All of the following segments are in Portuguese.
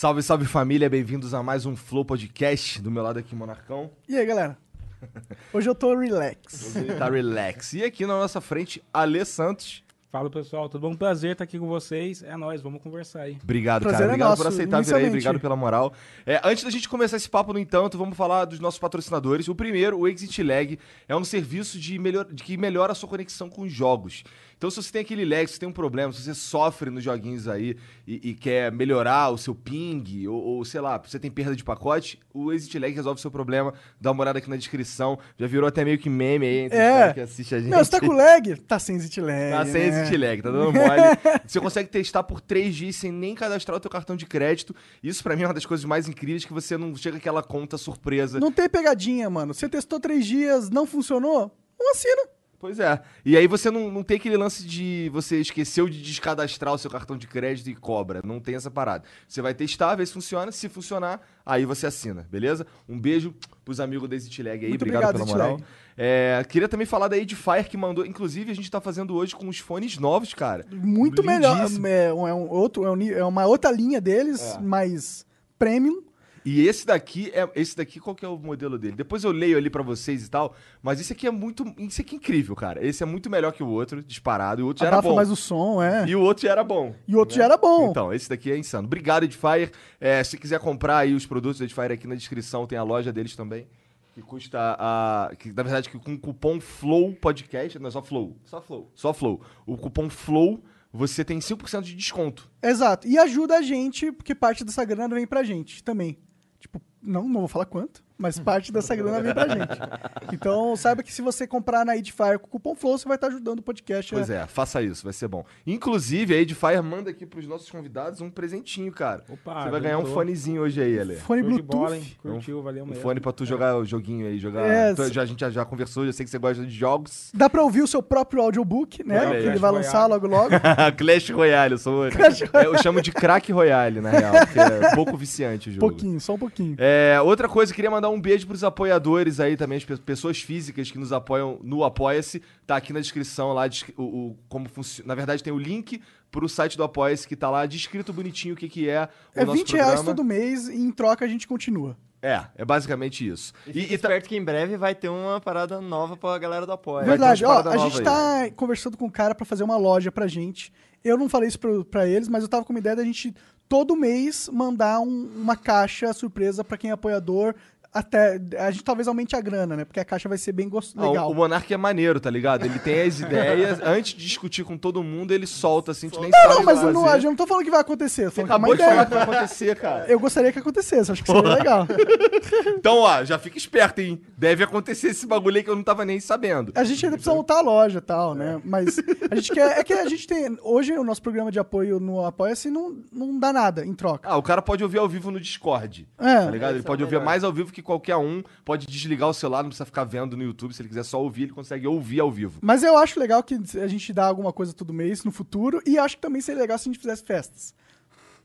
Salve, salve família, bem-vindos a mais um Flow Podcast. Do meu lado aqui, Monarcão. E aí, galera? Hoje eu tô relax. Ele tá relax. E aqui na nossa frente, Alê Santos. Fala pessoal, tudo bom? Prazer estar aqui com vocês. É nóis, vamos conversar aí. Obrigado, Prazer cara. é Obrigado nosso, por aceitar vir aí, obrigado pela moral. É, antes da gente começar esse papo, no entanto, vamos falar dos nossos patrocinadores. O primeiro, o Exit Lag, é um serviço de melhor, de que melhora a sua conexão com os jogos. Então, se você tem aquele lag, se você tem um problema, se você sofre nos joguinhos aí e, e quer melhorar o seu ping, ou, ou, sei lá, você tem perda de pacote, o Exit Lag resolve o seu problema. Dá uma olhada aqui na descrição. Já virou até meio que meme aí entre É. que assiste a gente. Meu, você tá com lag? Tá sem exit lag. Tá sem né? exit lag, tá dando mole. Você consegue testar por 3 dias sem nem cadastrar o teu cartão de crédito. Isso pra mim é uma das coisas mais incríveis que você não chega aquela conta surpresa. Não tem pegadinha, mano. Você testou três dias, não funcionou? Não assina. Pois é. E aí você não, não tem aquele lance de você esqueceu de descadastrar o seu cartão de crédito e cobra. Não tem essa parada. Você vai testar, ver se funciona. Se funcionar, aí você assina, beleza? Um beijo pros amigos da Exit Lag aí. Muito obrigado, obrigado, pela moral. É, queria também falar da Edifier que mandou. Inclusive, a gente tá fazendo hoje com os fones novos, cara. Muito melhor. É, um, é um outro, é, um é uma outra linha deles, É. mais premium. E esse daqui é esse daqui qual que é o modelo dele? Depois eu leio ali pra vocês e tal, mas esse aqui é muito, isso aqui é incrível, cara. Esse é muito melhor que o outro, disparado, e o outro já era bom. mais o som, é. E o outro já era bom. E o outro já era bom. Então, esse daqui é insano. Obrigado, Edifier. É, se quiser comprar aí os produtos da Edifier aqui na descrição, tem a loja deles também. Que custa a. Que, na verdade, que com o cupom FLOW Podcast. Não é só Flow. Só Flow. Só Flow. O cupom FLOW, você tem 5% de desconto. Exato. E ajuda a gente, porque parte dessa grana vem pra gente também. Não, não vou falar quanto, mas parte dessa grana vem pra gente. Então, saiba que se você comprar na Edifier com o cupom FLOW, você vai estar ajudando o podcast. Pois é, faça isso, vai ser bom. Inclusive, a Edifier manda aqui pros nossos convidados um presentinho, cara. Opa, você vai ganhar um fonezinho hoje aí, Ale. Fone de bola? Bluetooth. Curtiu, valeu Um mesmo. fone pra tu jogar o joguinho aí, jogar. É, Tu- se- já, a gente já, já conversou, já sei que você gosta de jogos. Dá pra ouvir o seu próprio audiobook, né? Olha. Que ele Clash vai lançar Royale. logo logo. Clash Royale, eu sou. É, eu chamo de crack Royale, na real, porque é pouco viciante o jogo. pouquinho, só um pouquinho. É, outra coisa, queria mandar um beijo pros apoiadores aí também, as pe- pessoas físicas que nos apoiam no Apoia-se. Tá aqui na descrição lá, o, o- como funciona. Na verdade, tem o link pro site do Apoia-se que tá lá descrito bonitinho o que, que é o É nosso 20 reais programa. todo mês e em troca a gente continua. É, é basicamente isso. E, E, e tá- que em breve vai ter uma parada nova pra galera do Apoia. Verdade, ó, a gente novas tá conversando com o cara pra fazer uma loja pra gente. Eu não falei isso pra eles, mas eu tava com uma ideia da gente todo mês mandar um- uma caixa surpresa pra quem é apoiador. Até a gente talvez aumente a grana, né? Porque a caixa vai ser bem gos- Não, legal. o Monark é maneiro, tá ligado? Ele tem as ideias, antes de discutir com todo mundo, ele solta assim, a gente nem sabe Não, mas eu não, eu não tô falando que vai acontecer. Eu tô Você falando que é acabou uma de falar ideia. que vai acontecer, cara. Eu gostaria que acontecesse, acho que seria legal. Então, ó, já fica esperto, hein? Deve acontecer esse bagulho aí que eu não tava nem sabendo. A gente ainda precisa montar a loja e tal, né? Mas a gente quer. É que a gente tem. Hoje o nosso programa de apoio no Apoia-se não, não dá nada em troca. Ah, o cara pode ouvir ao vivo no Discord. É. Tá ligado? Ele é pode o ouvir mais ao vivo que qualquer um. Pode desligar o celular, não precisa ficar vendo no YouTube. Se ele quiser só ouvir, ele consegue ouvir ao vivo. Mas eu acho legal que a gente dá alguma coisa todo mês no futuro. E acho que também seria legal se a gente fizesse festas.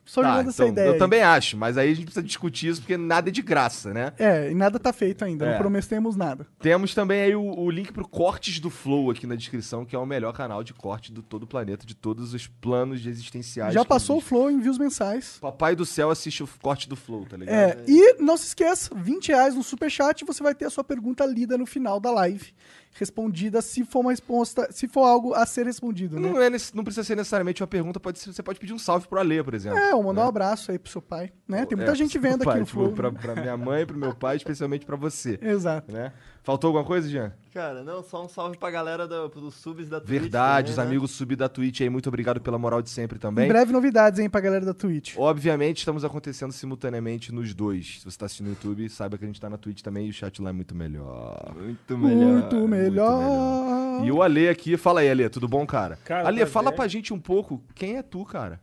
Só Tá, jogando essa então, ideia. eu aí. também acho, mas aí a gente precisa discutir isso porque nada é de graça, né? É, e nada tá feito ainda. É. Não prometemos nada. Temos também aí o, o link pro Cortes do Flow aqui na descrição, que é o melhor canal de corte do todo o planeta, de todos os planos existenciais. Já passou o existem. flow em views mensais. Papai do céu assiste o corte do Flow, tá ligado? É, e não se esqueça, 20 reais no superchat você vai ter a sua pergunta lida no final da live. Respondida se for uma resposta, se for algo a ser respondido, né? Não, é não precisa ser necessariamente uma pergunta, pode ser- você pode pedir um salve pro Alê, por exemplo. É, ou mandar um abraço aí pro seu pai, né? Tem muita É, gente vendo pai, aqui no tipo, Flow. Pra, pra minha mãe, pro meu pai, especialmente pra você. Exato. Né? Faltou alguma coisa, Jean? Cara, não, só um salve pra galera do, dos subs da Twitch. Verdade, os né? amigos sub da Twitch aí, muito obrigado pela moral de sempre Em também. breve novidades, hein, pra galera da Twitch. Obviamente, estamos acontecendo simultaneamente nos dois. Se você tá assistindo no YouTube, saiba que a gente tá na Twitch também e o chat lá é muito melhor. Muito melhor. Muito melhor. E o Ale aqui, fala aí, Ale, tudo bom, cara? Cara, Ale, fala pra gente um pouco, quem é tu, cara?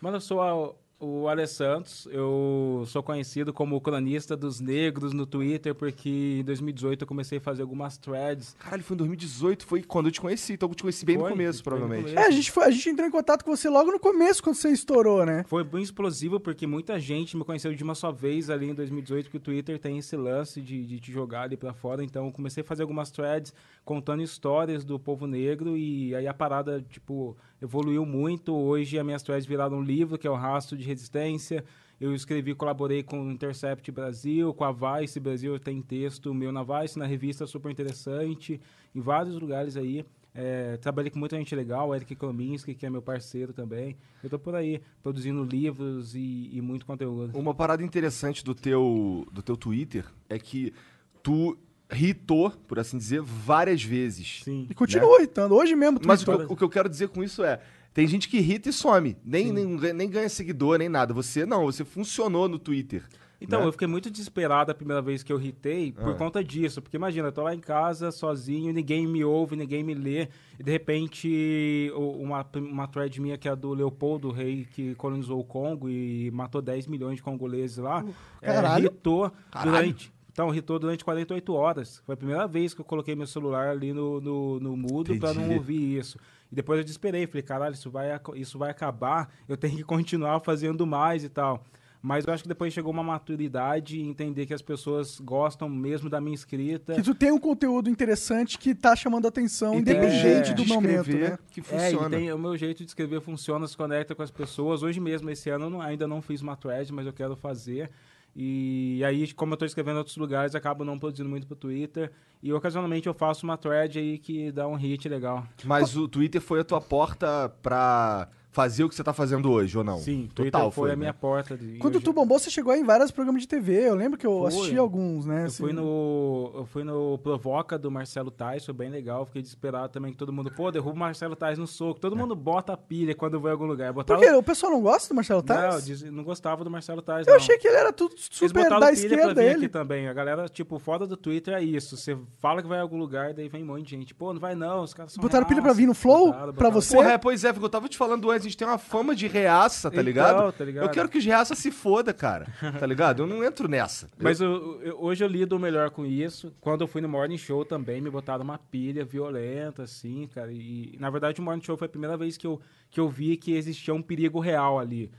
Mano, eu sou a- o Ale Santos, eu sou conhecido como o cronista dos negros no Twitter, porque em 2018 eu comecei a fazer algumas threads. Caralho, foi em 2018, foi quando eu te conheci. Então eu te conheci bem no Foi, começo, foi no provavelmente. começo. É, a gente, foi, a gente entrou em contato com você logo no começo, quando você estourou, né? Foi bem explosivo, porque muita gente me conheceu de uma só vez ali em 2018, porque o Twitter tem esse lance de, de te jogar ali pra fora. Então, eu comecei a fazer algumas threads contando histórias do povo negro e aí a parada, tipo, evoluiu muito. Hoje, as minhas threads viraram um livro, que é o Rastro de Resistência. Eu escrevi, colaborei com o Intercept Brasil, com a Vice Brasil, tem texto meu na Vice, na revista super interessante, em vários lugares aí. É, trabalhei com muita gente legal, Eric Klominski, que é meu parceiro também. Eu tô por aí, produzindo livros e, e muito conteúdo. Uma parada interessante do teu, do teu Twitter é que tu hitou, por assim dizer, várias vezes. Sim. E continua irritando. Hoje mesmo, tu Mas o que, eu, o que eu quero dizer com isso é. Tem gente que irrita e some. Nem, nem, ganha- nem ganha seguidor, nem nada. Você não, você funcionou no Twitter. Então, né? eu fiquei muito desesperado a primeira vez que eu ritei por Ah. conta disso. Porque imagina, eu tô lá em casa sozinho, ninguém me ouve, ninguém me lê. E de repente, uma, uma thread minha que é a do Leopoldo, o rei que colonizou o Congo e matou 10 milhões de congoleses lá, é, caralho. irritou Caralho. durante. Então, irritou durante 48 horas. Foi a primeira vez que eu coloquei meu celular ali no, no, no mudo pra não ouvir isso. E depois eu desesperei, falei, caralho, isso vai, isso vai acabar, eu tenho que continuar fazendo mais e tal. Mas eu acho que depois chegou uma maturidade e entender que as pessoas gostam mesmo da minha escrita. Que tu tem um conteúdo interessante que tá chamando a atenção, E independente jeito do momento, escrever né? que É, funciona. e tem, o meu jeito de escrever funciona, se conecta com as pessoas. Hoje mesmo, esse ano, eu não- ainda não fiz uma thread, mas eu quero fazer. E aí, como eu estou escrevendo em outros lugares, acabo não produzindo muito pro Twitter. E ocasionalmente eu faço uma thread aí que dá um hit legal. Mas o Twitter foi a tua porta pra fazer o que você tá fazendo hoje, ou não? Sim, total Twitter foi, a né? minha porta. de- Quando tu bombou, você chegou em vários programas de TV. Eu lembro que eu Foi. assisti alguns, né? Eu assim. fui no, eu fui no Provoca do Marcelo Tais, foi bem legal. Fiquei desesperado também que todo mundo, pô, derruba o Marcelo Tais no soco. Todo mundo bota a pilha quando vai em algum lugar. Por Botava... quê? O pessoal não gosta do Marcelo Não, Tais? diz- não gostava do Marcelo Tais, Eu não. achei que ele era tudo super da pra esquerda, vir ele. aqui também. A galera, tipo, fora do Twitter é isso. Você fala que vai em algum lugar, daí vem um monte de gente. Pô, não vai não, os caras são Botaram pilha pra vir no Flow? Botaram, Pra botaram. você? Porra, é, pois é, porque eu tava te falando antes, gente tem uma fama de reaça, tá Então, ligado? tá ligado? Eu quero que os reaça se foda, cara. Tá ligado? Eu não entro nessa. Mas eu- eu- hoje eu lido melhor com isso. Quando eu fui no Morning Show também, me botaram uma pilha violenta, assim, cara. E, na verdade, o Morning Show foi a primeira vez que eu, que eu vi que existia um perigo real ali.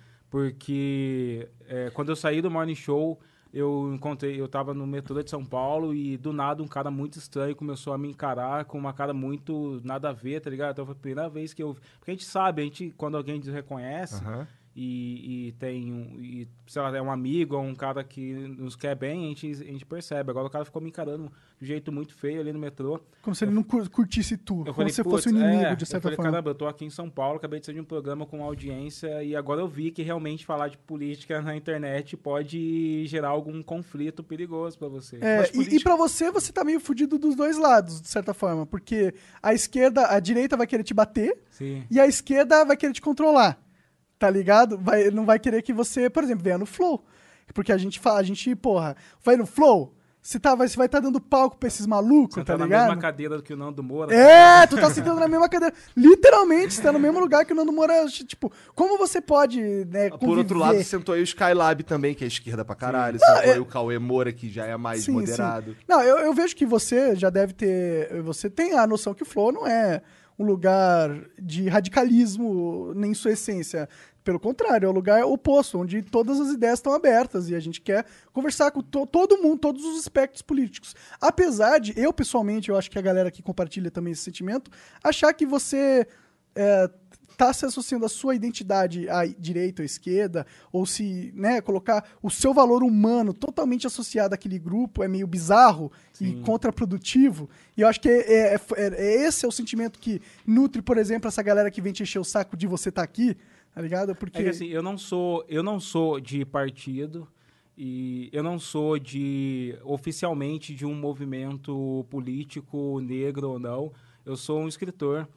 Porque é, quando eu saí do Morning Show, eu encontrei, eu tava no metrô de São Paulo e do nada um cara muito estranho começou a me encarar com uma cara muito nada a ver, tá ligado? Então foi a primeira vez que eu. Porque a gente sabe, a gente, quando alguém reconhece, Aham. E, e tem um, e, sei lá, é um amigo ou um cara que nos quer bem, a gente, a gente percebe. Agora o cara ficou me encarando de um jeito muito feio ali no metrô. Como se ele não cur- curtisse tu. Eu como falei, se fosse um "Putz, inimigo, é." de certa eu falei, forma. caramba, eu tô aqui em São Paulo, acabei de sair de um programa com audiência e agora eu vi que realmente falar de política na internet pode gerar algum conflito perigoso pra você. É, Mas e, política- e pra você, você tá meio fudido dos dois lados, de certa forma. Porque a esquerda, a direita vai querer te bater Sim. e a esquerda vai querer te controlar. Tá ligado? Vai, não vai querer que você, por exemplo, venha no flow. Porque a gente fala, a gente, porra, vai no flow, você, tá, vai, você vai estar dando palco pra esses malucos, Você tá tá na ligado? mesma cadeira do que o Nando Moura. É, tu tá sentando na mesma cadeira. Literalmente, você tá no mesmo lugar que o Nando Moura. Tipo, como você pode, né, Por outro lado, sentou aí o Skylab também, que é esquerda pra caralho. Sentou aí o Cauê Moura, que já é mais Sim, moderado. sim. Não, eu, eu vejo que você já deve ter. Você tem a noção que o Flow não é um lugar de radicalismo nem em sua essência. Pelo contrário, é o lugar oposto, onde todas as ideias estão abertas e a gente quer conversar com to- todo mundo, todos os aspectos políticos. Apesar de, eu pessoalmente, eu acho que a galera que compartilha também esse sentimento, achar que você é, tá se associando a sua identidade à direita ou à esquerda, ou se né, colocar o seu valor humano totalmente associado àquele grupo é meio bizarro e contraprodutivo. E eu acho que é, é- é- é esse é o sentimento que nutre, por exemplo, essa galera que vem te encher o saco de você estar aqui, tá ligado? Porque É que assim, eu não sou, eu não sou de partido e eu não sou de oficialmente de um movimento político negro ou não. Eu sou um escritor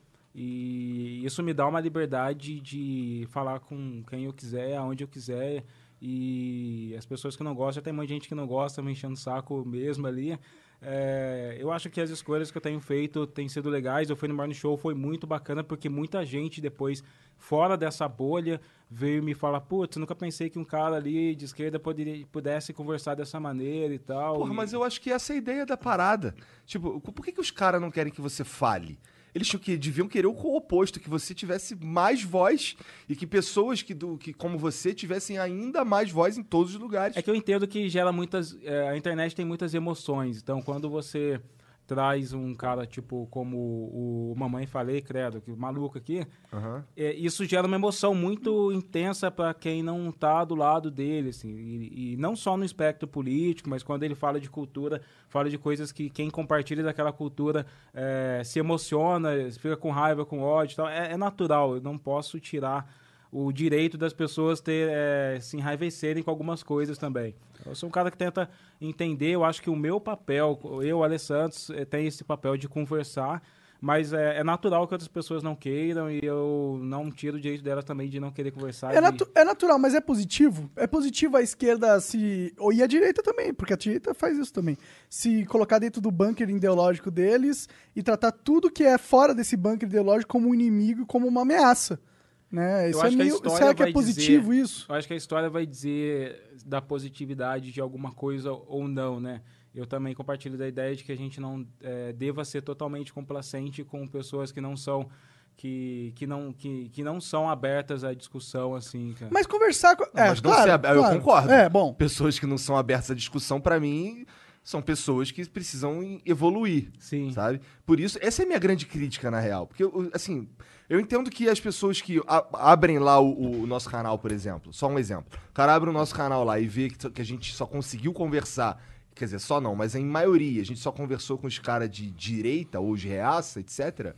e isso me dá uma liberdade de falar com quem eu quiser, aonde eu quiser. E as pessoas que não gostam, tem muita gente que não gosta, me enchendo o saco mesmo ali. É, eu acho que as escolhas que eu tenho feito têm sido legais. Eu fui no Morning Show, foi muito bacana, porque muita gente depois, fora dessa bolha, veio me falar, putz, nunca pensei que um cara ali de esquerda poderia, pudesse conversar dessa maneira e tal. Porra, E- mas eu acho que essa é a ideia da parada. Tipo, por que, que os caras não querem que você fale? Eles que, deviam querer o oposto, que você tivesse mais voz e que pessoas que, do, que como você tivessem ainda mais voz em todos os lugares. É que eu entendo que gera muitas. é, a internet tem muitas emoções. Então, quando você traz um cara tipo como o Mamãe Falei, credo, que maluco aqui, Aham. é, isso gera uma emoção muito intensa para quem não tá do lado dele, assim. E, e não só no espectro político, mas quando ele fala de cultura, fala de coisas que quem compartilha daquela cultura é, se emociona, fica com raiva, com ódio e tal. É, é natural, eu não posso tirar o direito das pessoas ter, é, se enraivecerem com algumas coisas também. Eu sou um cara que tenta entender, eu acho que o meu papel, eu, Alessandro, eh, tem esse papel de conversar, mas é, é natural que outras pessoas não queiram e eu não tiro o direito delas também de não querer conversar. É, natu- é natural, mas é positivo. É positivo a esquerda se. Ou e a direita também, porque a direita faz isso também. Se colocar dentro do bunker ideológico deles e tratar tudo que é fora desse bunker ideológico como um inimigo, como uma ameaça. Né? Isso é acho que a meio, história será que é vai positivo dizer- isso? Eu acho que a história vai dizer da positividade de alguma coisa ou não, né? Eu também compartilho da ideia de que a gente não eh, deva ser totalmente complacente com pessoas que não são que, que, não, que, que não são abertas à discussão, assim, cara. Mas conversar com. É, mas não claro, ser ab- eu claro. concordo. É, bom. Pessoas que não são abertas à discussão, pra mim, são pessoas que precisam evoluir. Sim. Sabe? Por isso, essa é a minha grande crítica, na real. Porque, eu- assim, eu entendo que as pessoas que abrem lá o, o nosso canal, por exemplo, só um exemplo. O cara abre o nosso canal lá e vê que, que a gente só conseguiu conversar. Quer dizer, só não, mas em maioria, a gente só conversou com os caras de direita ou de reaça, etc.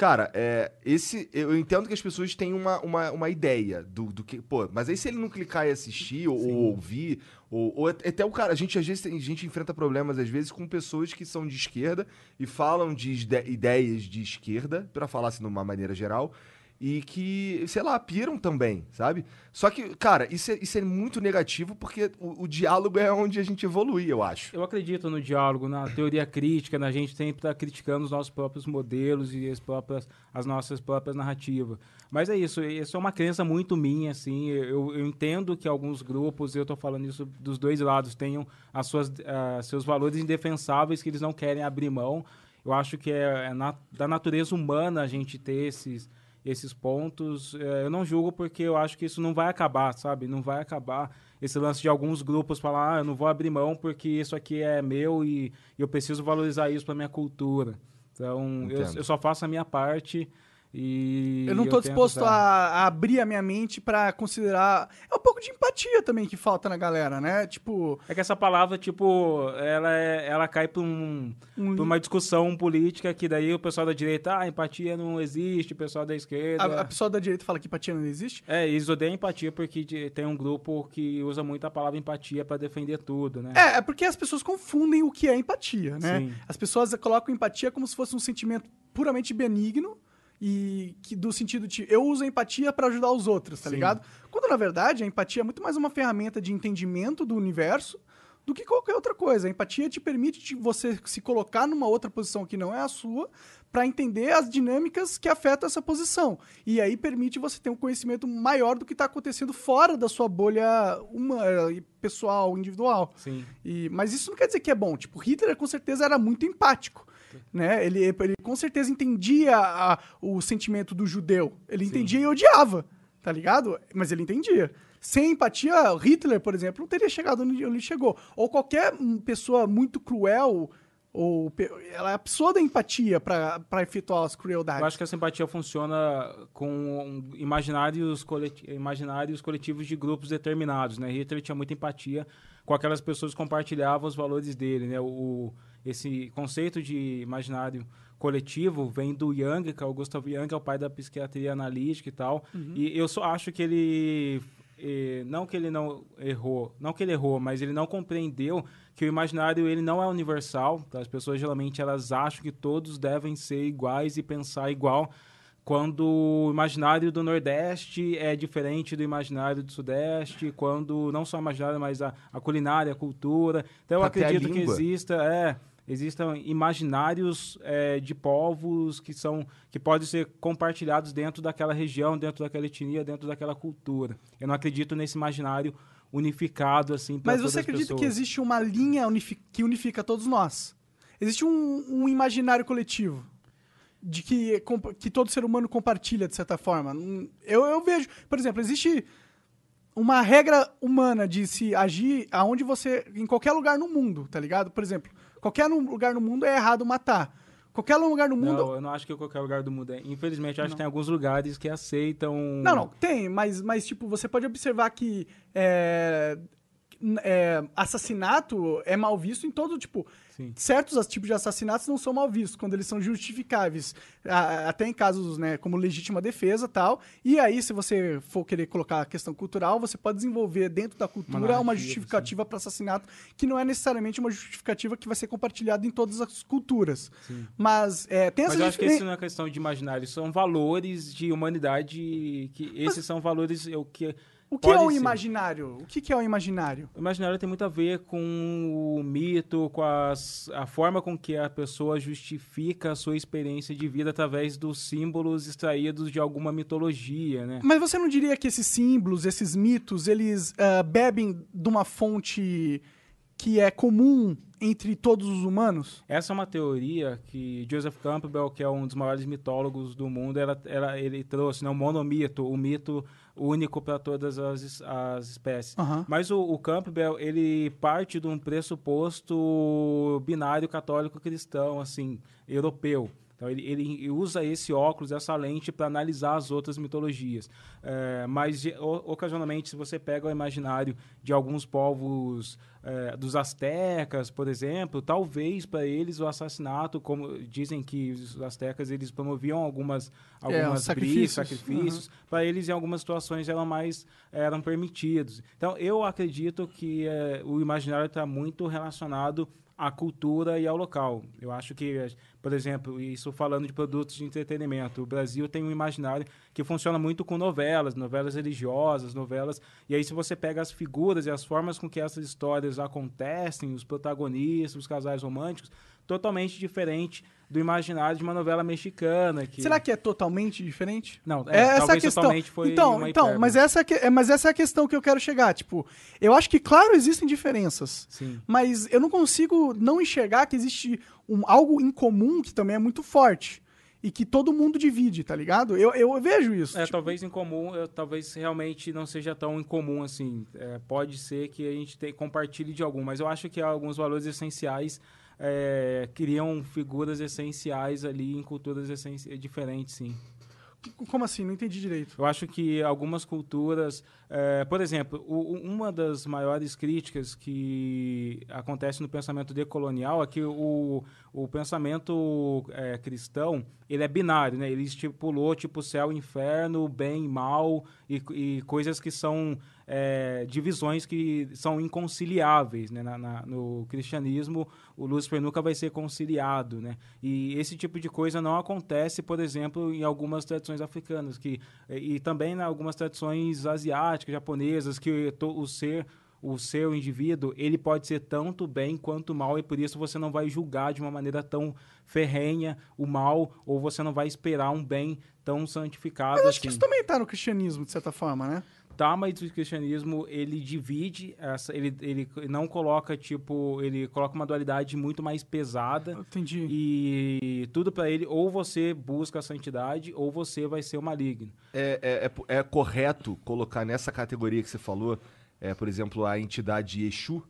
Cara, é, esse, eu entendo que as pessoas têm uma, uma, uma ideia do, do que. Pô, mas aí se ele não clicar e assistir, ou, ou ouvir, ou, ou até o cara. A gente às vezes a gente enfrenta problemas, às vezes, com pessoas que são de esquerda e falam de ide- ideias de esquerda, pra falar assim de uma maneira geral, e que, sei lá, piram também, sabe? Só que, cara, isso é, isso é muito negativo porque o, o diálogo é onde a gente evolui, eu acho. Eu acredito no diálogo, na teoria crítica, na gente sempre estar criticando os nossos próprios modelos e as, próprias, as nossas próprias narrativas. Mas é isso, isso é uma crença muito minha, assim. Eu, eu entendo que alguns grupos, eu estou falando isso dos dois lados, tenham as suas, ah, seus valores indefensáveis que eles não querem abrir mão. Eu acho que é, é na- da natureza humana a gente ter esses, esses pontos. Eh, eu não julgo porque eu acho que isso não vai acabar, sabe? Não vai acabar esse lance de alguns grupos falar, ah, eu não vou abrir mão porque isso aqui é meu e, e eu preciso valorizar isso para minha cultura. Então, eu, eu só faço a minha parte e Eu não tô tento disposto a, a abrir a minha mente pra considerar. É um pouco de empatia também que falta na galera, né? Tipo, É que essa palavra, tipo, ela, é, ela cai para um, Um- uma discussão política que daí o pessoal da direita, ah, empatia não existe, o pessoal da esquerda... a, a pessoa da direita fala que empatia não existe. É, eles odeiam empatia porque tem um grupo que usa muito a palavra empatia para defender tudo, né? É, é porque as pessoas confundem o que é empatia, né? Sim. As pessoas colocam empatia como se fosse um sentimento puramente benigno e que do sentido de eu uso a empatia pra ajudar os outros, tá Sim. ligado? Quando na verdade a empatia é muito mais uma ferramenta de entendimento do universo do que qualquer outra coisa. A empatia te permite de você se colocar numa outra posição que não é a sua pra entender as dinâmicas que afetam essa posição. E aí permite você ter um conhecimento maior do que tá acontecendo fora da sua bolha uma, pessoal, individual. Sim. E, mas isso não quer dizer que é bom. Tipo, Hitler com certeza era muito empático. Né? Ele, ele com certeza entendia a- o sentimento do judeu. Ele entendia e odiava, tá ligado? Mas ele entendia. Sem empatia, Hitler, por exemplo, não teria chegado onde ele chegou. Ou qualquer hum, pessoa muito cruel, ou ela é a pessoa da empatia pra efetuar as crueldades. Eu acho que a simpatia funciona com imaginários, coleti imaginários coletivos de grupos determinados, né? Hitler tinha muita empatia com aquelas pessoas que compartilhavam os valores dele, né? O, esse conceito de imaginário coletivo vem do Jung, que é o Gustav Jung, é o pai da psiquiatria analítica e tal. E eu só acho que ele eh, não que ele não errou, não que ele errou, mas ele não compreendeu que o imaginário ele não é universal. tá? As pessoas geralmente elas acham que todos devem ser iguais e pensar igual, quando o imaginário do Nordeste é diferente do imaginário do Sudeste, quando não só o imaginário, mas a, a culinária, a cultura. Então eu Até a acredito que exista, é, existam imaginários é, de povos que são que podem ser compartilhados dentro daquela região, dentro daquela etnia, dentro daquela cultura. Eu não acredito nesse imaginário unificado assim. Mas você acredita que existe uma linha que unifica todos nós? Existe um, um imaginário coletivo de que, que todo ser humano compartilha, de certa forma. Hum, Eu, eu vejo, por exemplo, existe uma regra humana de se agir aonde você. em qualquer lugar no mundo, tá ligado? Por exemplo, qualquer lugar no mundo é errado matar. Qualquer lugar no mundo. Não, eu não acho que qualquer lugar do mundo é. Infelizmente, eu acho que tem alguns lugares que aceitam. Não, não, tem, mas, mas tipo, você pode observar que é, é, assassinato é mal visto em todo, tipo, Sim. certos tipos de assassinatos não são mal vistos, quando eles são justificáveis, até em casos, né, como legítima defesa e tal, e aí, se você for querer colocar a questão cultural, você pode desenvolver dentro da cultura uma, narrativa, justificativa para assassinato, que não é necessariamente uma justificativa que vai ser compartilhada em todas as culturas. Mas é, tem Mas essa eu acho que isso não é questão de imaginário, são valores de humanidade que esses são valores o que O que é pode o ser. imaginário? O que, que é o imaginário? O imaginário tem muito a ver com o mito, com as, a forma com que a pessoa justifica a sua experiência de vida através dos símbolos extraídos de alguma mitologia, né? Mas você não diria que esses símbolos, esses mitos, eles ah, bebem de uma fonte que é comum entre todos os humanos? Essa é uma teoria que Joseph Campbell, que é um dos maiores mitólogos do mundo, ela, ela- ele trouxe, né, o monomito, o mito único para todas as, as espécies. Aham. Mas o, o Campbell, ele parte de um pressuposto binário católico-cristão, assim, europeu. Então ele, ele usa esse óculos, essa lente para analisar as outras mitologias. É, mas o- ocasionalmente, se você pega o imaginário de alguns povos é, dos astecas, por exemplo, talvez para eles o assassinato, como dizem que os astecas eles promoviam algumas algumas sacrifícios. brigas, sacrifícios, para eles em algumas situações eram mais eram permitidos. Então eu acredito que é, o imaginário está muito relacionado à cultura e ao local. Eu acho que, por exemplo, isso falando de produtos de entretenimento, o Brasil tem um imaginário que funciona muito com novelas, novelas religiosas, novelas. E aí se você pega as figuras e as formas com que essas histórias acontecem, os protagonistas, os casais românticos, totalmente diferente do imaginário de uma novela mexicana. Que... Será que é totalmente diferente? Não, É, é, essa a questão. totalmente foi então, então mas, essa é, é- mas essa é a questão que eu quero chegar. Tipo, eu acho que, claro, existem diferenças. Sim. Mas eu não consigo não enxergar que existe um, algo em comum que também é muito forte. E que todo mundo divide, tá ligado? Eu, eu vejo isso. É, tipo, talvez em comum, eu- talvez realmente não seja tão incomum assim. É, pode ser que a gente te- compartilhe de algum, mas eu acho que alguns valores essenciais é, criam figuras essenciais ali em culturas diferentes, sim. Como assim? Não entendi direito. Eu acho que algumas culturas, é, por exemplo, o- uma das maiores críticas que acontece no pensamento decolonial é que o, o pensamento é, cristão ele é binário, né? Ele estipulou tipo céu, inferno, bem, mal e, e coisas que são é, divisões que são inconciliáveis, né? Na- na- no cristianismo, o Lúcifer nunca vai ser conciliado, né? E esse tipo de coisa não acontece, por exemplo, em algumas tradições africanas, que e, e também em algumas tradições asiáticas, japonesas, que o ser o seu indivíduo, ele pode ser tanto bem quanto mal e por isso você não vai julgar de uma maneira tão ferrenha o mal ou você não vai esperar um bem tão santificado Mas acho que assim. isso também tá no cristianismo, de certa forma, né? Tá, mas o cristianismo, ele divide, essa, ele, ele não coloca, tipo, ele coloca uma dualidade muito mais pesada. Entendi. E tudo pra ele, ou você busca a santidade, ou você vai ser o maligno. É, é, é, é correto colocar nessa categoria que você falou, é, por exemplo, a entidade Exu?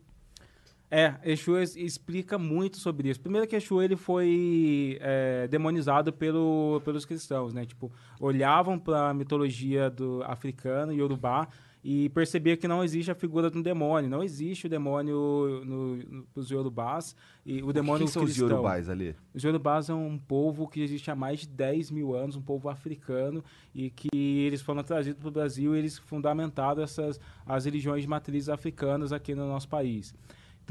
É, Exu explica muito sobre isso. Primeiro que Exu ele foi é, demonizado pelo, pelos cristãos, né? Tipo, olhavam para a mitologia do africana, Yorubá, e percebia que não existe a figura de um demônio. Não existe o demônio no, no, Yorubás. E o demônio Quem são os cristão. Yorubais ali? Os Yorubás é um povo que existe há mais de 10 mil anos, um povo africano, e que eles foram trazidos para o Brasil e eles fundamentaram essas, as religiões de matrizes africanas aqui no nosso país.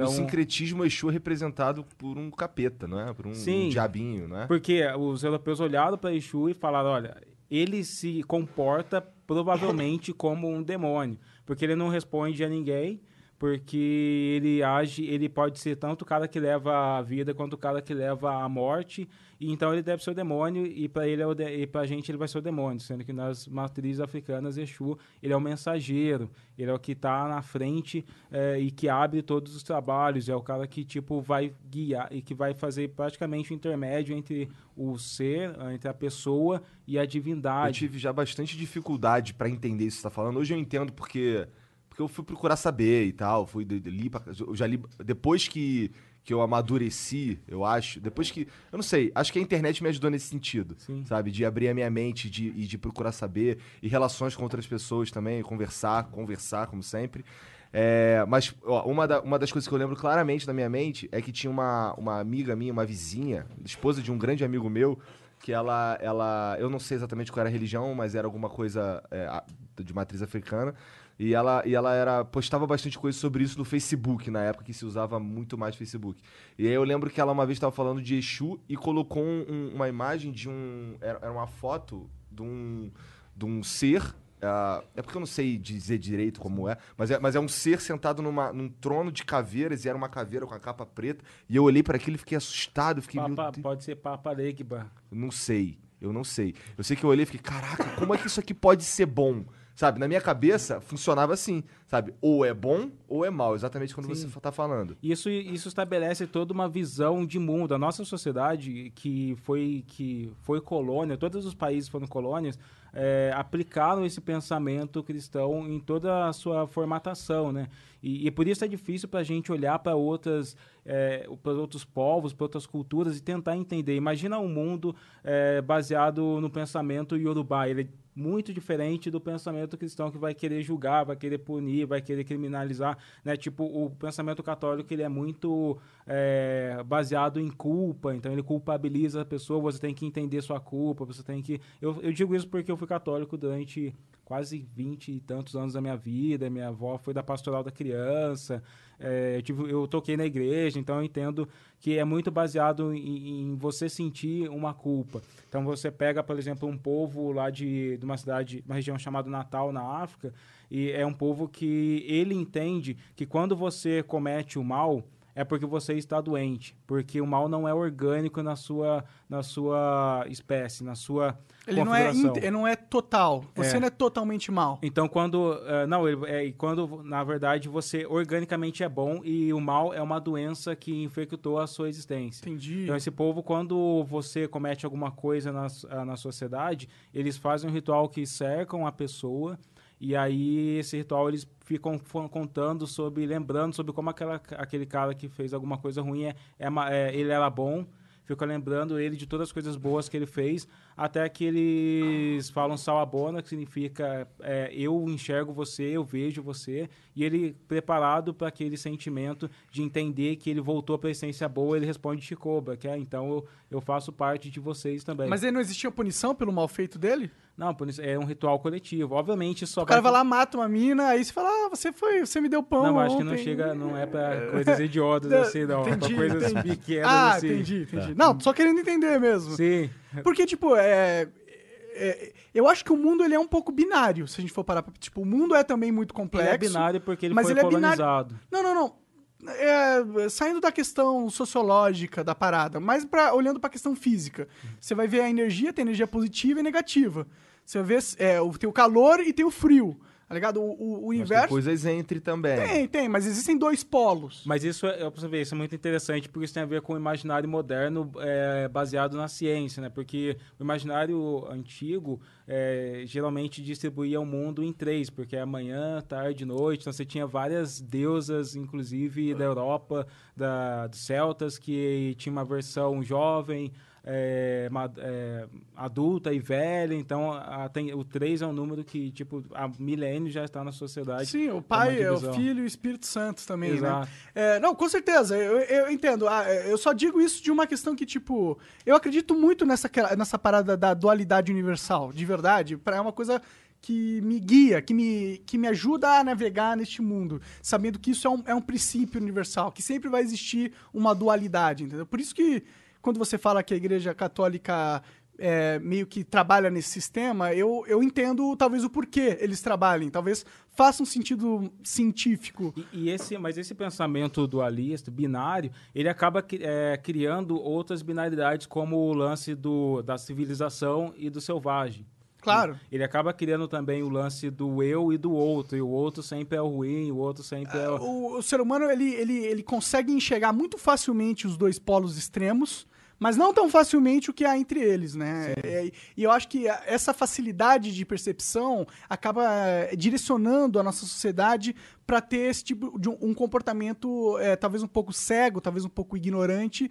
Então, sincretismo, Exu é representado por um capeta, não é? Por um, Sim. um diabinho, não é? porque os europeus olharam para Exu e falaram, olha, ele se comporta provavelmente como um demônio, porque ele não responde a ninguém, porque ele age, ele pode ser tanto o cara que leva a vida quanto o cara que leva a morte, então ele deve ser o demônio, e para ele é o de, e gente ele vai ser o demônio, sendo que nas matrizes africanas, Exu, ele é o mensageiro, ele é o que está na frente eh, e que abre todos os trabalhos, é o cara que, tipo, vai guiar e que vai fazer praticamente o intermédio entre o ser, entre a pessoa e a Eu divindade. tive já bastante dificuldade pra entender isso que você tá falando. Hoje eu entendo porque porque eu fui procurar saber e tal, fui li eu já li depois que que eu amadureci, eu acho, depois que, eu não sei, acho que a internet me ajudou nesse sentido, Sim. sabe, de abrir a minha mente de, e de procurar saber e relações com outras pessoas também, conversar, conversar como sempre. É, mas ó, uma, da- uma das coisas que eu lembro claramente na minha mente é que tinha uma, uma amiga minha, uma vizinha, esposa de um grande amigo meu, que ela, ela, eu não sei exatamente qual era a religião, mas era alguma coisa é, de matriz africana. E ela, e ela era, postava bastante coisa sobre isso no Facebook, na época que se usava muito mais Facebook. E aí eu lembro que ela uma vez estava falando de Exu e colocou um- um- uma imagem de um. Era, uma foto de um, de um ser. ah, é porque eu não sei dizer direito como é mas, é, mas é um ser sentado numa, num trono de caveiras e era uma caveira com a capa preta. E eu olhei para aquilo e fiquei assustado. Fiquei, Papa- Deus. pode ser Papa Legba. Não sei. Eu não sei. Eu sei que eu olhei e fiquei, caraca, como é que isso aqui pode ser bom? Sabe, na minha cabeça funcionava assim, sabe? Ou é bom ou é mal, exatamente quando Sim. você tá falando. Isso, isso estabelece toda uma visão de mundo. A nossa sociedade, que foi, que foi colônia, todos os países foram colônias, é, aplicaram esse pensamento cristão em toda a sua formatação, né? E, e por isso é difícil para a gente olhar para outras, é, para outros povos, para outras culturas e tentar entender. Imagina um mundo é, baseado no pensamento iorubá. Ele muito diferente do pensamento cristão que vai querer julgar, vai querer punir, vai querer criminalizar, né? Tipo, o pensamento católico ele é muito é, baseado em culpa, então ele culpabiliza a pessoa, você tem que entender sua culpa, você tem que... Eu, eu digo isso porque eu fui católico durante quase 20 e tantos anos da minha vida, minha avó foi da pastoral da criança, é, eu, eu toquei na igreja, então eu entendo que é muito baseado em, em você sentir uma culpa. Então você pega, por exemplo, um povo lá de, de uma cidade, uma região chamada Natal, na África, e é um povo que ele entende que quando você comete o mal, é porque você está doente, porque o mal não é orgânico na sua, na sua espécie, na sua Ele não, é ele não é total. Você É. não é totalmente mal. Então, quando. eh, não, ele- é, e quando, na verdade, você organicamente é bom e o mal é uma doença que infectou a sua existência. Entendi. Então, esse povo, quando você comete alguma coisa na, ah, na sociedade, eles fazem um ritual que cercam a pessoa. E aí, esse ritual, eles ficam contando sobre, lembrando sobre como aquela, aquele cara que fez alguma coisa ruim, é, é é, ele era bom. Fica lembrando ele de todas as coisas boas que ele fez, até que eles falam salabona, que significa é, eu enxergo você, eu vejo você, e ele preparado para aquele sentimento de entender que ele voltou para a essência boa, ele responde Chicoba, que é então eu, eu faço parte de vocês também. Mas aí não existia punição pelo mal feito dele? Não, é um ritual coletivo. Obviamente só O cara vai lá, mata uma mina, aí você fala, ah, você foi, você me deu pão Não, acho que não ontem. chega, não é para coisas idiotas assim, não. É Entendi, pra coisas entendi. pequenas Ah, assim. entendi, entendi. Não, só querendo entender mesmo. Sim. Porque, tipo, é, é- Eu acho que o mundo ele é um pouco binário, se a gente for parar pra. Tipo, o mundo é também muito complexo. Ele é binário porque ele mas foi ele é binário- colonizado. Não, não, não. É, saindo da questão sociológica da parada, mas pra, olhando pra questão física. Você vai ver a energia, tem energia positiva e negativa. Você vai ver é, o, tem o calor e tem o frio. Tá ligado? O, o- o Mas tem coisas entre também. Tem, tem, mas existem dois polos. Mas isso é, pra você ver, isso é muito interessante, porque isso tem a ver com o imaginário moderno é, baseado na ciência, né? Porque o imaginário antigo é, geralmente distribuía o mundo em três, porque é manhã, tarde, noite. Então você tinha várias deusas, inclusive da Europa, da, dos celtas, que tinha uma versão jovem, é, é, adulta e velha. Então a- tem, o três é um número que, tipo, há milênios já está na sociedade. Sim, o Pai, é o. Filho e o Espírito Santo também, né? Exato. É, não, com certeza, eu, eu entendo. Ah, eu só digo isso de uma questão que, tipo, eu acredito muito nessa, nessa parada da dualidade universal, de verdade. pra- É uma coisa que me guia, que me, que me ajuda a navegar neste mundo, sabendo que isso é um, é um princípio universal, que sempre vai existir uma dualidade, entendeu? Por isso que, quando você fala que a Igreja Católica é, meio que trabalha nesse sistema, eu, eu entendo talvez o porquê eles trabalhem. Talvez faça um sentido científico. E, e esse, mas esse pensamento dualista, binário, ele acaba é, criando outras binaridades, como o lance do, da civilização e do selvagem. Claro. Ele acaba criando também o lance do eu e do outro, e o outro sempre é o ruim, o outro sempre é o... O, o ser humano ele, ele, ele consegue enxergar muito facilmente os dois polos extremos, mas não tão facilmente o que há entre eles, né? É, e eu acho que essa facilidade de percepção acaba eh, direcionando a nossa sociedade para ter esse tipo de um, um comportamento eh, talvez um pouco cego, talvez um pouco ignorante,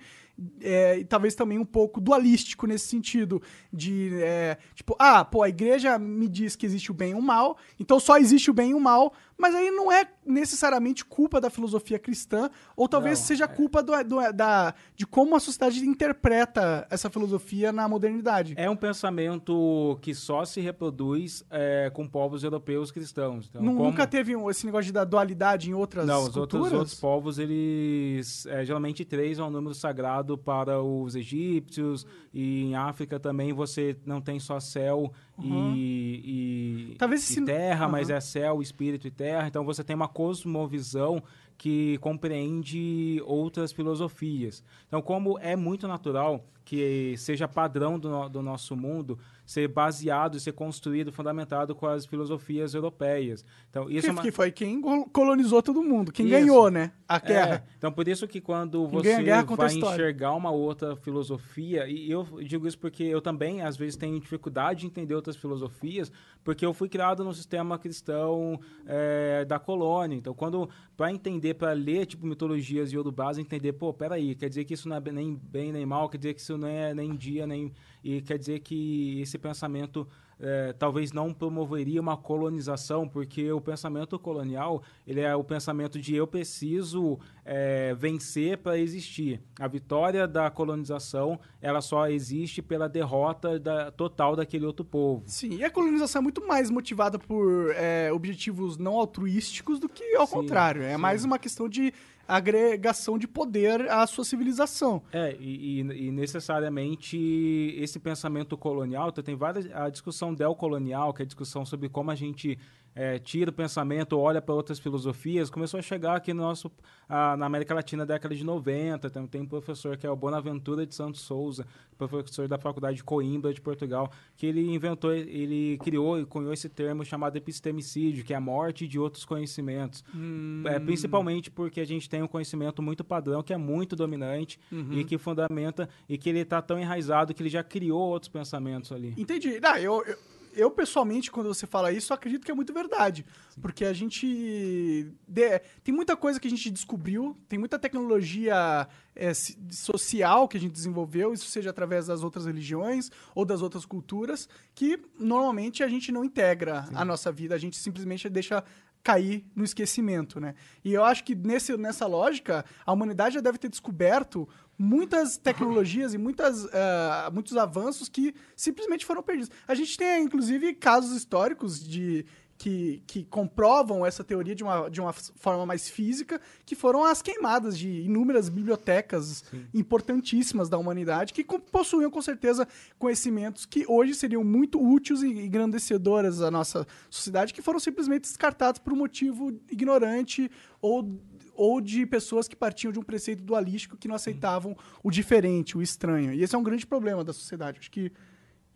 e talvez também um pouco dualístico nesse sentido de eh, tipo, ah, pô, a igreja me diz que existe o bem e o mal, então só existe o bem e o mal, mas aí não é necessariamente culpa da filosofia cristã, ou talvez Não, seja culpa do, do- da, de como a sociedade interpreta essa filosofia na modernidade. É um pensamento que só se reproduz é, com povos europeus cristãos. Então, como- Nunca teve um- esse negócio da dualidade em outras Não, os outros, culturas? outros povos, eles... é, geralmente três é um número sagrado para os egípcios, e em África também você não tem só céu e, e, Talvez e esse- terra, mas Uhum. é céu, espírito e terra. Então você tem uma cosmovisão que compreende outras filosofias. Então, como é muito natural que seja padrão do, no- do nosso mundo ser baseado e ser construído, fundamentado com as filosofias europeias. Então, isso Que, é uma... que foi quem colonizou todo mundo, quem Isso. ganhou, né? A É, guerra. então, por isso que quando Quem você guerra vai enxergar uma outra filosofia, e eu digo isso porque eu também, às vezes, tenho dificuldade de entender outras filosofias, porque eu fui criado no sistema cristão é, da colônia. Então, quando, para entender, para ler, tipo, mitologias iorubás, entender, pô, peraí, quer dizer que isso não é nem bem nem mal, quer dizer que isso não é nem dia, nem... E quer dizer que esse pensamento é, talvez não promoveria uma colonização, porque o pensamento colonial ele é o pensamento de eu preciso é, vencer para existir. A vitória da colonização ela só existe pela derrota da, total daquele outro povo. Sim, e a colonização é muito mais motivada por é, objetivos não altruísticos do que ao Sim, contrário. É sim. mais uma questão de agregação de poder à sua civilização. É, e, e- e necessariamente esse pensamento colonial, então tem várias. A discussão del-colonial, que é a discussão sobre como a gente é, tira o pensamento, olha para outras filosofias, começou a chegar aqui no nosso, ah, na América Latina na década de 90. Tem, tem um professor que é o Bonaventura de Santos Souza, professor da Faculdade de Coimbra de Portugal, que ele inventou, ele criou e cunhou esse termo chamado epistemicídio, que é a morte de outros conhecimentos. É, principalmente porque a gente tem um conhecimento muito padrão, que é muito dominante e que fundamenta e que ele está tão enraizado que ele já criou outros pensamentos ali. Entendi. Ah, eu, eu, eu, pessoalmente, quando você fala isso, acredito que é muito verdade. Porque a gente. de- tem muita coisa que a gente descobriu, tem muita tecnologia é, social que a gente desenvolveu, isso seja através das outras religiões ou das outras culturas, que normalmente a gente não integra a nossa vida, a gente simplesmente deixa cair no esquecimento, né? E eu acho que nesse, nessa lógica, a humanidade já deve ter descoberto muitas tecnologias e muitas, ah, muitos avanços que simplesmente foram perdidos. A gente tem, inclusive, casos históricos de que, que comprovam essa teoria de uma, de uma forma mais física, que foram as queimadas de inúmeras bibliotecas importantíssimas da humanidade, que possuíam, com certeza, conhecimentos que hoje seriam muito úteis e engrandecedoras à nossa sociedade, que foram simplesmente descartados por um motivo ignorante ou, ou de pessoas que partiam de um preceito dualístico que não aceitavam o diferente, o estranho. E esse é um grande problema da sociedade. Acho que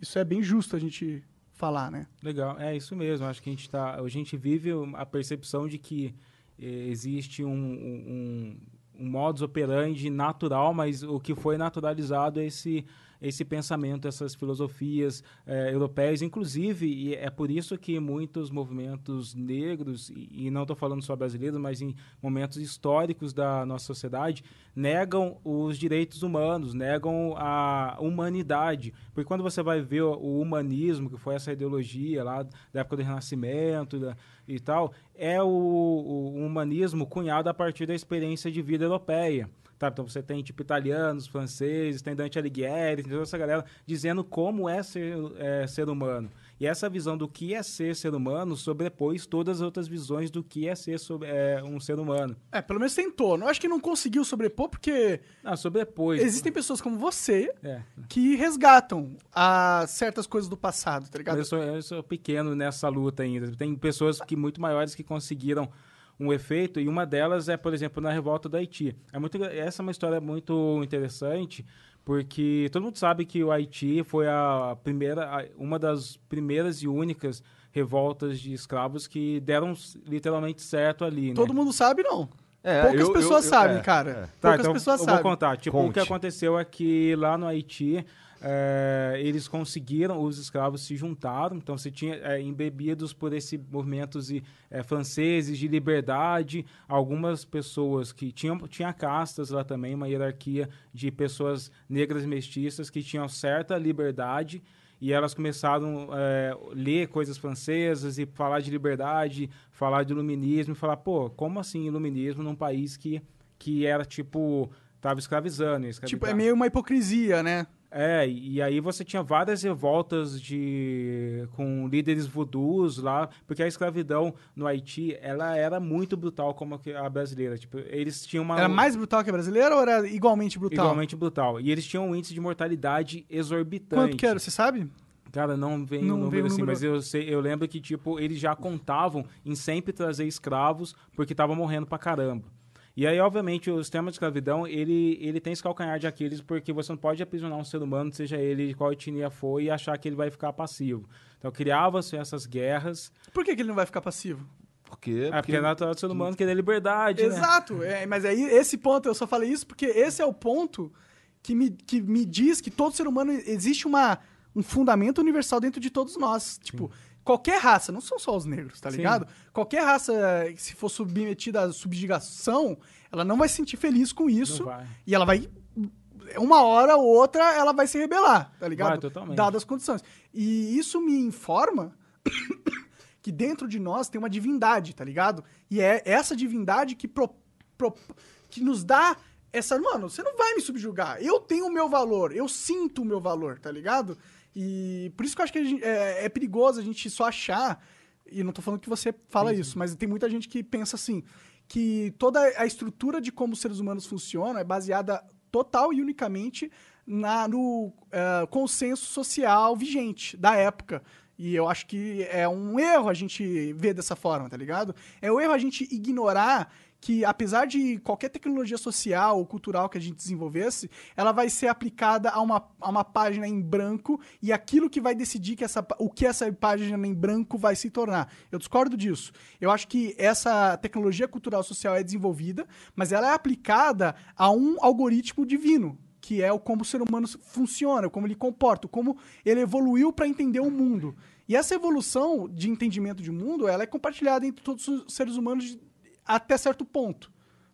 isso é bem justo a gente falar, né? Legal, é isso mesmo. Acho que a gente tá, a gente vive a percepção de que eh, existe um, um, um modus operandi natural, mas o que foi naturalizado é esse esse pensamento, essas filosofias eh, europeias, inclusive, e é por isso que muitos movimentos negros, e, e não estou falando só brasileiros, mas em momentos históricos da nossa sociedade, negam os direitos humanos, negam a humanidade. Porque quando você vai ver o, humanismo, que foi essa ideologia lá da época do Renascimento da- e tal, é o, o humanismo cunhado a partir da experiência de vida europeia. Então você tem tipo italianos, franceses, tem Dante Alighieri, tem toda essa galera dizendo como é ser, é, ser humano. E essa visão do que é ser ser humano sobrepôs todas as outras visões do que é ser sobre- é, um ser humano. É, pelo menos tentou. Eu acho que não conseguiu sobrepor porque Ah, sobrepôs. existem pessoas como você É. que resgatam a certas coisas do passado, tá ligado? Eu sou, eu sou pequeno nessa luta ainda. Tem pessoas que muito maiores que conseguiram um efeito e uma delas é, por exemplo, na revolta do Haiti. É muito, essa é uma história muito interessante porque todo mundo sabe que o Haiti foi a primeira, uma das primeiras e únicas revoltas de escravos que deram literalmente certo ali. né? Todo mundo sabe, não. É, Poucas eu- eu- pessoas eu- sabem, é, cara. é. Tá, Poucas então pessoas eu sabem. vou contar. Tipo, o que Conte. aconteceu é que lá no Haiti, eh, eles conseguiram, os escravos se juntaram, então você tinha eh, embebidos por esse movimentos e, eh, franceses de liberdade, algumas pessoas que tinham tinha castas lá também, uma hierarquia de pessoas negras mestiças que tinham certa liberdade e elas começaram a ler coisas francesas e falar de liberdade, falar de iluminismo, e falar, pô, como assim iluminismo num país que, que era, tipo, tava escravizando? Tipo, é meio uma hipocrisia, né? É, e aí você tinha várias revoltas de com líderes voodoos lá, porque a escravidão no Haiti, ela era muito brutal como a brasileira, tipo, eles tinham uma Era mais brutal que a brasileira ou era igualmente brutal? igualmente brutal. E eles tinham um índice de mortalidade exorbitante. Quanto que era, você sabe? Cara, não vem Não o número assim, número. mas eu, sei, eu lembro que, tipo, eles já contavam em sempre trazer escravos porque tava morrendo pra caramba. E aí, obviamente, o sistema de escravidão, ele, ele tem esse calcanhar de Aquiles porque você não pode aprisionar um ser humano, seja ele de qual etnia for, e achar que ele vai ficar passivo. Então, criava-se essas guerras, Por que, que ele não vai ficar passivo? Porque, é, porque é natural do ser humano querer liberdade, né? Exato, é, mas aí esse ponto, eu só falei isso porque esse é o ponto que me, que me diz que todo ser humano existe uma, um fundamento universal dentro de todos nós. Tipo, qualquer raça, não são só os negros, tá Sim. ligado? Qualquer raça, que se for submetida à subjugação, ela não vai se sentir feliz com isso. E ela vai. Uma hora ou outra ela vai se rebelar, tá ligado? Vai, totalmente. Dadas as condições. E isso me informa que dentro de nós tem uma divindade, tá ligado? E é essa divindade que, pro- pro- que nos dá essa. Mano, você não vai me subjugar. Eu tenho o meu valor, eu sinto o meu valor, tá ligado? E por isso que eu acho que a gente- é, é perigoso a gente só achar. E não tô falando que você fala isso, mas tem muita gente que pensa assim: que toda a estrutura de como os seres humanos funcionam é baseada total e unicamente na, no eh, consenso social vigente da época. E eu acho que é um erro a gente ver dessa forma, tá ligado? É um erro a gente ignorar que, apesar de qualquer tecnologia social ou cultural que a gente desenvolvesse, ela vai ser aplicada a uma, a uma página em branco e aquilo que vai decidir que essa, o que essa página em branco vai se tornar. Eu discordo disso. Eu acho que essa tecnologia cultural social é desenvolvida, mas ela é aplicada a um algoritmo divino, que é o como o ser humano funciona, como ele comporta, como ele evoluiu para entender o mundo. E essa evolução de entendimento de mundo, ela é compartilhada entre todos os seres humanos até certo ponto,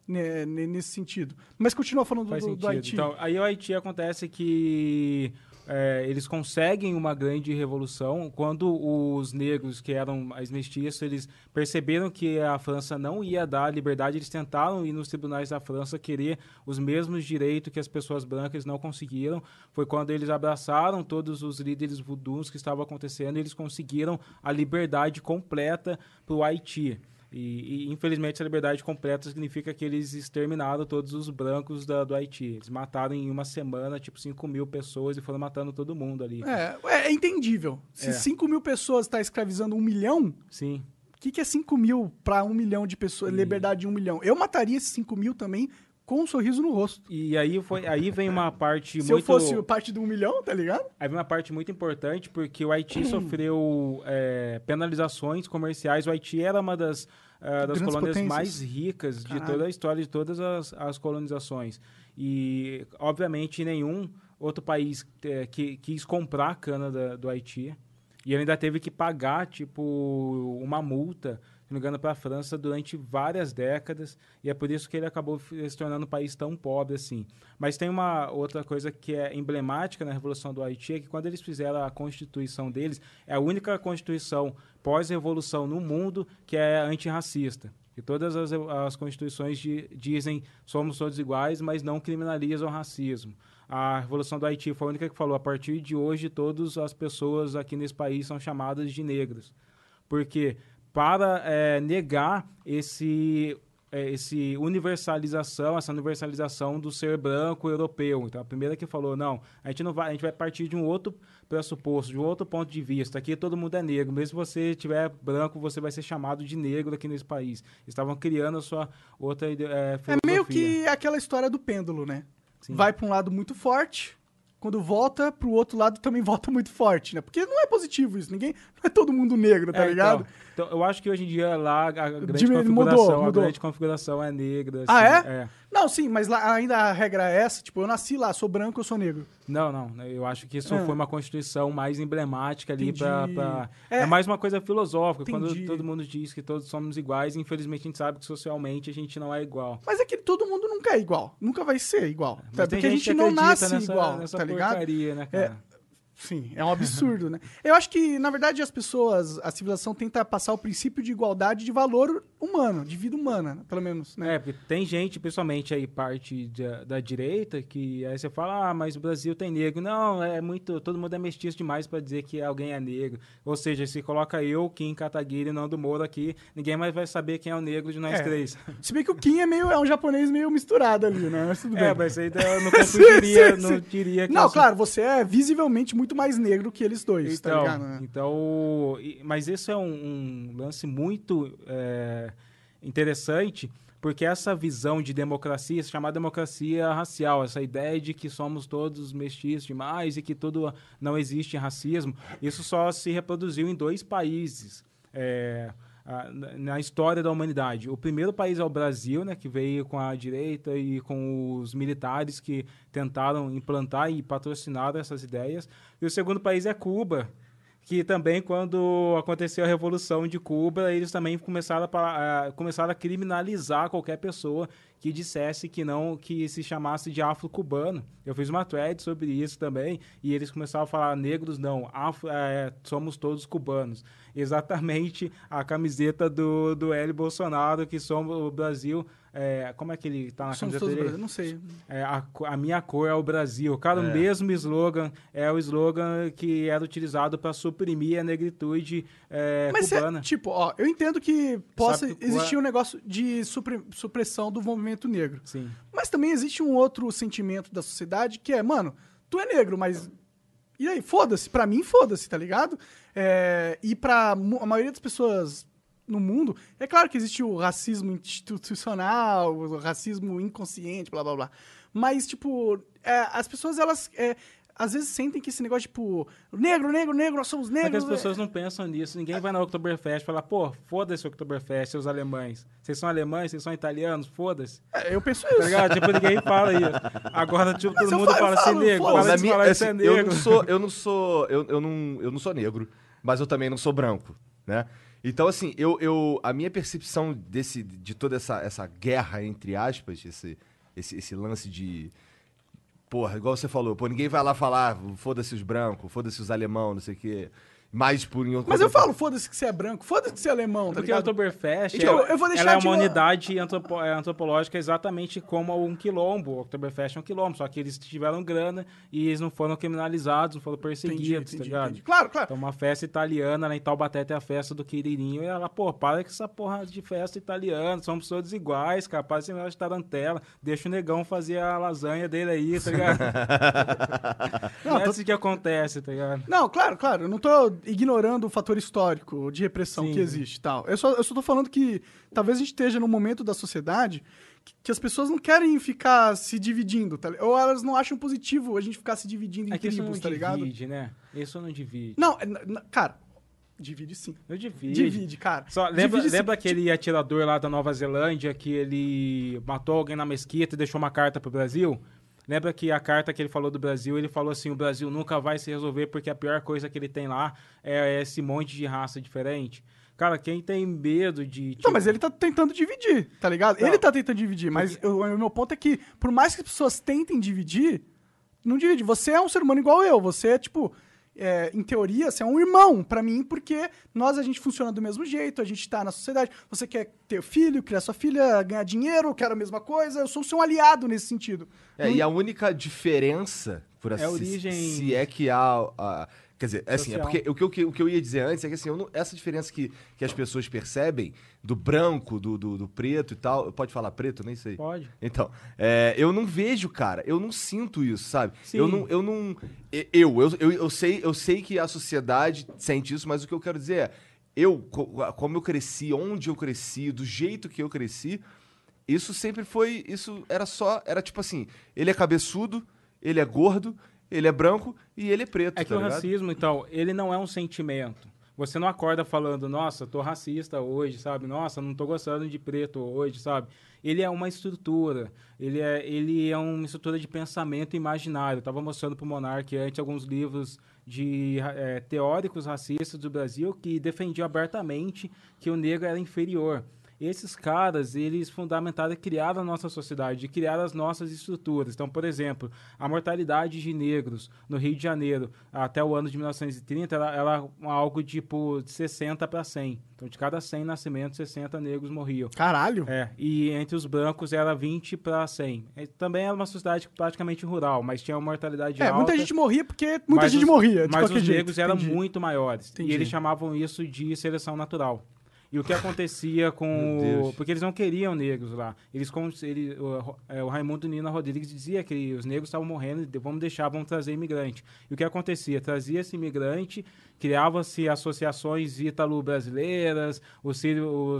né, ne- nesse sentido. Mas continua falando do, do. Haiti. Então, aí o Haiti acontece que é, eles conseguem uma grande revolução quando os negros, que eram as mestiças, eles perceberam que a França não ia dar liberdade, eles tentaram ir nos tribunais da França querer os mesmos direitos que as pessoas brancas não conseguiram. Foi quando eles abraçaram todos os líderes voodoos que estavam acontecendo e eles conseguiram a liberdade completa para o Haiti. E, e, infelizmente essa liberdade completa significa que eles exterminaram todos os brancos da- do Haiti. Eles mataram em uma semana, tipo, 5 mil pessoas e foram matando todo mundo ali. É, é, é entendível. Se É. 5 mil pessoas estão escravizando um milhão, Sim. o que, que é 5 mil para um milhão de pessoas? Liberdade de um milhão. Eu mataria esses 5 mil também com um sorriso no rosto. E aí, foi, aí vem uma parte Se muito... eu fosse parte de um milhão, tá ligado? Aí vem uma parte muito importante, porque o Haiti sofreu é, penalizações comerciais. O Haiti era uma das, ah, das colônias potências. mais ricas de Caralho. toda a história de todas as, as colonizações. E, obviamente, nenhum outro país eh, que quis comprar a cana da- do Haiti. E ele ainda teve que pagar, tipo, uma multa, se não me engano, para a França durante várias décadas. E é por isso que ele acabou se tornando um país tão pobre assim. Mas tem uma outra coisa que é emblemática na Revolução do Haiti, é que quando eles fizeram a Constituição deles, é a única Constituição pós-revolução no mundo que é antirracista. E todas as, as constituições di- dizem somos todos iguais, mas não criminalizam o racismo. A Revolução do Haiti foi a única que falou, a partir de hoje, todas as pessoas aqui nesse país são chamadas de negros. Porque para é, negar esse é, esse universalização, essa universalização do ser branco europeu. Então, a primeira que falou, não, a gente não vai, a gente vai partir de um outro pressuposto, de um outro ponto de vista. Aqui todo mundo é negro, mesmo se você tiver branco, você vai ser chamado de negro aqui nesse país. Estavam criando a sua outra é, É filosofia. meio que aquela história do pêndulo, né? Sim. Vai pra um lado muito forte, quando volta pro outro lado também volta muito forte, né? Porque não é positivo isso, ninguém, não é todo mundo negro, tá É, ligado? Então, então, eu acho que hoje em dia lá a grande Diminu- mudou, configuração, mudou. a grande configuração é negra. Ah, assim, é? Não, sim, mas lá ainda a regra é essa, tipo, eu nasci lá, sou branco, eu sou negro. Não, não. né, Eu acho que isso Ah. foi uma constituição mais emblemática ali pra- É. É, mais uma coisa filosófica. Entendi. Quando todo mundo diz que todos somos iguais, infelizmente a gente sabe que socialmente a gente não é igual. Mas é que todo mundo nunca é igual, nunca vai ser igual. Mas sabe? Porque a gente não nasce nessa, igual, nessa tá ligado? porcaria, né, cara? Sim, é um absurdo, né? Eu acho que, na verdade, as pessoas, a civilização tenta passar o princípio de igualdade de valor humano, de vida humana, pelo menos, né? É, porque tem gente, principalmente aí parte da, da direita, que aí você fala, ah, mas o Brasil tem negro. Não, é muito, todo mundo é mestiço demais pra dizer que alguém é negro. Ou seja, se coloca eu, Kim Kataguiri e Nando Moura aqui, ninguém mais vai saber quem é o negro de nós É. três. Se bem que o Kim é meio é um japonês meio misturado ali, né? Mas tudo bem. É, mas aí eu não sim, não diria que Não, eu sou- claro, você é visivelmente muito mais negro que eles dois, tá Então, ligado? né? então e- mas esse é um, um lance muito é, interessante, porque essa visão de democracia, chamada democracia racial, essa ideia de que somos todos mestiços demais e que tudo não existe racismo, isso só se reproduziu em dois países. é, na- história da humanidade. O primeiro país é o Brasil, né, que veio com a direita e com os militares que tentaram implantar e patrocinar essas ideias. E o segundo país é Cuba, que também quando aconteceu a revolução de Cuba, eles também começaram a, começaram a criminalizar qualquer pessoa que dissesse que não que se chamasse de afro-cubano. Eu fiz uma thread sobre isso também e eles começaram a falar negros não, afro, é, somos todos cubanos. Exatamente a camiseta do do L Bolsonaro que somos o Brasil, é, como é que ele tá na Somos camiseta todos dele? brasileiros, não sei. É, a, a minha cor é o Brasil. Cara, o mesmo slogan é o slogan que era utilizado para suprimir a negritude é, Mas, é, cubana. tipo, ó, eu entendo que possa Sabe existir Cuba- um negócio de supre- supressão do movimento negro. Sim. Mas também existe um outro sentimento da sociedade que é, mano, tu é negro, mas. E aí, foda-se. Pra mim, foda-se, tá ligado? É, e pra a maioria das pessoas no mundo, é claro que existe o racismo institucional, o racismo inconsciente, blá blá blá. Mas, tipo, é, as pessoas, elas. é, às vezes sentem que esse negócio, tipo, negro, negro, negro, nós somos É negros. as pessoas não pensam nisso. Ninguém vai na Oktoberfest e fala, pô, foda-se o Oktoberfest, seus alemães. Vocês são alemães, vocês são italianos, foda-se. É, eu penso Tá isso. ligado? tipo, ninguém fala isso. Agora, tipo, Mas todo eu mundo falo- fala assim, falo, negro. Para Na de minha- falar assim, é eu negro. não sou, eu não sou, eu, eu não, eu não sou negro, mas eu também não sou branco, né? Então, assim, eu, eu, a minha percepção desse, de toda essa, essa guerra, entre aspas, esse, esse, esse lance de. Porra, igual você falou, pô, ninguém vai lá falar, foda-se os brancos, foda-se os alemão, não sei o quê. Mais por em Mas eu falo, foda-se que você é branco, foda-se que você é alemão, tá Porque o ligado? Oktoberfest Então, ela, eu vou deixar ela é de uma unidade antropo- é, antropológica exatamente como um quilombo. O Oktoberfest é um quilombo, só que eles tiveram grana e eles não foram criminalizados, não foram perseguidos, tá ligado? Claro, claro. Então, uma festa italiana, lá em Taubaté tem a festa do Quiririnho, e ela, pô, para com essa porra de festa italiana, somos todos iguais, para esse negócio de tarantela, deixa o negão fazer a lasanha dele aí, tá ligado? não, é assim que acontece, tá ligado? Não, claro, claro. Eu não tô ignorando o fator histórico de repressão Sim. que existe tal. Eu só, eu só tô falando que talvez a gente esteja num momento da sociedade que, que as pessoas não querem ficar se dividindo, tá Ou elas não acham positivo a gente ficar se dividindo em É que isso não tribos, tá ligado? divide, né? Isso não divide. Não, é, cara, divide sim. Não divide. Divide, cara. Só lembra, Divide lembra aquele atirador lá da Nova Zelândia que ele matou alguém na mesquita e deixou uma carta pro Brasil? Lembra que a carta que ele falou do Brasil, ele falou assim, o Brasil nunca vai se resolver porque a pior coisa que ele tem lá é esse monte de raça diferente. Cara, quem tem medo de... Não, tipo, mas ele tá tentando dividir, tá ligado? Não. Ele tá tentando dividir, mas o meu ponto é que, por mais que as pessoas tentem dividir, não divide. Você é um ser humano igual eu, você é tipo. É, em teoria, você é um irmão pra mim, porque nós a gente funciona do mesmo jeito, a gente tá na sociedade. Você quer ter filho, criar sua filha, ganhar dinheiro, eu quero a mesma coisa, eu sou seu aliado nesse sentido. É, e a única diferença, por assim É a origem- se é que há. a- quer dizer, é assim, é porque o que, eu- o que- o que eu ia dizer antes é que assim, eu não- essa diferença que, que as pessoas percebem do branco, do, do, do preto e tal. Pode falar preto? Nem sei. Pode. Então, é, eu não vejo, cara, eu não sinto isso, sabe? Sim. Eu não, eu não. e- Eu, eu, eu, eu sei, eu sei que a sociedade sente isso, mas o que eu quero dizer é, eu, co- como eu cresci, onde eu cresci, do jeito que eu cresci, isso sempre foi. Isso era só. Era tipo assim, ele é cabeçudo, ele é gordo, ele é branco e ele é preto. É que tá o ligado? racismo, então, ele não é um sentimento. Você não acorda falando, nossa, tô racista hoje, sabe? Nossa, não tô gostando de preto hoje, sabe? Ele é uma estrutura. Ele é, ele é uma estrutura de pensamento imaginário. Eu tava mostrando pro Monark antes alguns livros de eh, teóricos racistas do Brasil que defendiam abertamente que o negro era inferior. Esses caras, eles fundamentaram e criaram a nossa sociedade, criaram as nossas estruturas. Então, por exemplo, a mortalidade de negros no Rio de Janeiro até o ano de 1930 era, era algo tipo de 60 para 100. Então, de cada 100 nascimentos, 60 negros morriam. Caralho. É, e entre os brancos era 20 para 100. É, Também era uma sociedade praticamente rural, mas tinha uma mortalidade É, alta. muita gente morria porque muita gente os- morria, de Mas os jeito. negros eram Entendi. muito maiores. Entendi. E eles chamavam isso de seleção natural. E o que acontecia com. O- Porque eles não queriam negros lá. Eles, ele, o, é, o Raimundo Nina Rodrigues dizia que os negros estavam morrendo, vamos deixar, vamos trazer imigrante. E o que acontecia? Trazia esse imigrante, criava-se associações ítalo-brasileiras, os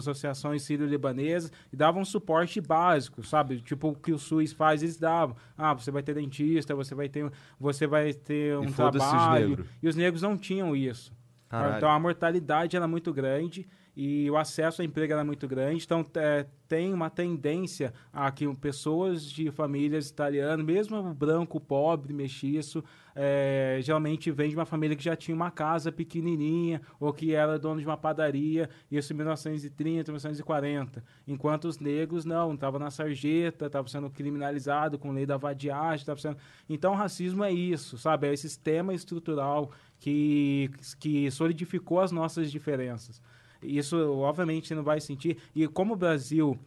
associações sírio-libanesas, e davam suporte básico, sabe? Tipo o que o SUS faz, eles davam. Ah, você vai ter dentista, você vai ter, você vai ter um os trabalho. E os negros não tinham isso. Caralho. Então a mortalidade era muito grande e o acesso ao emprego era muito grande. Então é, tem uma tendência a que pessoas de famílias italianas, mesmo branco, pobre, mestiço, é, geralmente vem de uma família que já tinha uma casa pequenininha ou que era dono de uma padaria, isso em 1930, 1940. Enquanto os negros não, estavam na sarjeta, estavam sendo criminalizados com lei da vadiagem, estavam sendo... Então o racismo é isso, sabe? É esse sistema estrutural que, que solidificou as nossas diferenças. Isso, obviamente, não vai sentir. E como o Brasil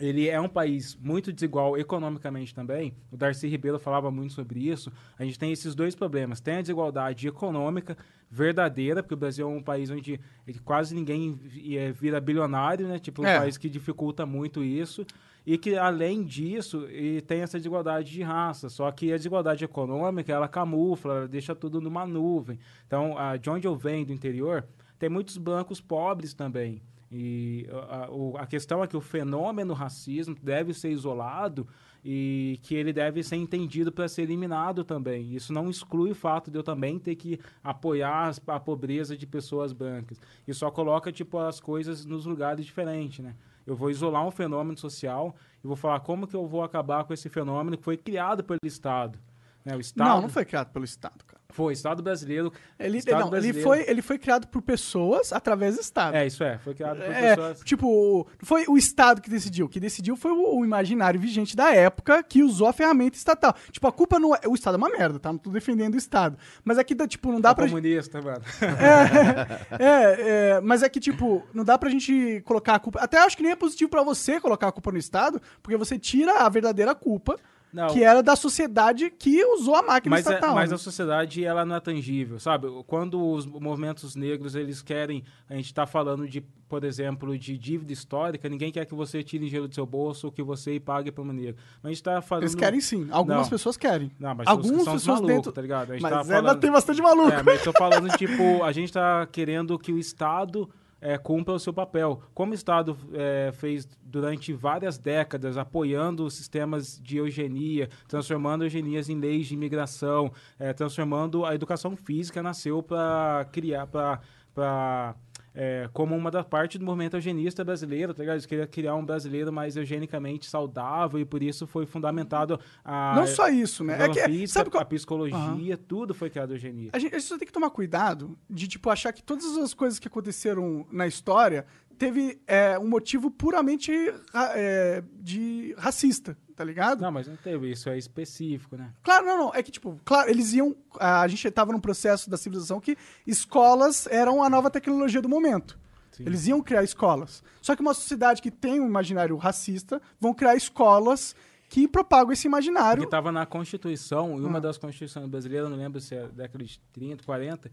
ele é um país muito desigual economicamente também. O Darcy Ribeiro falava muito sobre isso. A gente tem esses dois problemas. Tem a desigualdade econômica verdadeira, porque o Brasil é um país onde quase ninguém eh, vira bilionário, né? Tipo, um É. país que dificulta muito isso. E que, além disso, e tem essa desigualdade de raça. Só que a desigualdade econômica, ela camufla, ela deixa tudo numa nuvem. Então, a, de onde eu venho, do interior, tem muitos brancos pobres também. E a, a- questão é que o fenômeno racismo deve ser isolado e que ele deve ser entendido para ser eliminado também. Isso não exclui o fato de eu também ter que apoiar a pobreza de pessoas brancas. E só coloca tipo as coisas nos lugares diferentes, né? Eu vou isolar um fenômeno social e vou falar como que eu vou acabar com esse fenômeno que foi criado pelo Estado. Né? O Estado Não, não foi criado pelo Estado, cara. Foi, Estado brasileiro. Ele, Estado não, ele, brasileiro. foi, ele foi criado por pessoas através do Estado. É, isso é. Foi criado por É, pessoas. tipo, foi o Estado que decidiu. O que decidiu foi o, o imaginário vigente da época que usou a ferramenta estatal. Tipo, a culpa não é. O Estado é uma merda, tá? Não tô defendendo o Estado. Mas é que, dá, tipo, não dá pra. comunista, mano. É, é, mas é que, tipo, não dá pra gente colocar a culpa. Até acho que nem é positivo pra você colocar a culpa no Estado, porque você tira a verdadeira culpa, Não. que era da sociedade que usou a máquina Mas, é, estatal. mas né? a sociedade, ela não é tangível, sabe? Quando os movimentos negros, eles querem... A gente tá falando de, por exemplo, de dívida histórica, ninguém quer que você tire dinheiro do seu bolso ou que você pague para o negro. Mas a gente tá falando... Eles querem sim. Algumas Não. pessoas querem. Não, mas Algumas são pessoas malucos, dentro. tá ligado? A gente Mas tá ainda falando... tem bastante maluco. É, mas tô falando, tipo, a gente tá querendo que o Estado é, cumpra o seu papel. Como o Estado é, fez durante várias décadas, apoiando sistemas de eugenia, transformando eugenias em leis de imigração, é, transformando a educação física, nasceu para criar, para é, como uma da parte do movimento eugenista brasileiro, tá ligado? Eles queriam criar um brasileiro mais eugenicamente saudável e por isso foi fundamentado a Não só isso, né? É que, a física, sabe qual- a psicologia, tudo foi criado eugenia. A gente, a gente só tem que tomar cuidado de, tipo, achar que todas as coisas que aconteceram na história teve é, um motivo puramente ra- é, de racista, tá ligado? Não, mas não teve, isso é específico, né? Claro, não, não. É que, tipo, claro, eles iam. A gente tava num processo da civilização que escolas eram a nova tecnologia do momento. Sim. Eles iam criar escolas. Só que uma sociedade que tem um imaginário racista vão criar escolas que propagam esse imaginário. Que estava na Constituição, e uma das Constituições brasileiras, não lembro se é década de 30, 40,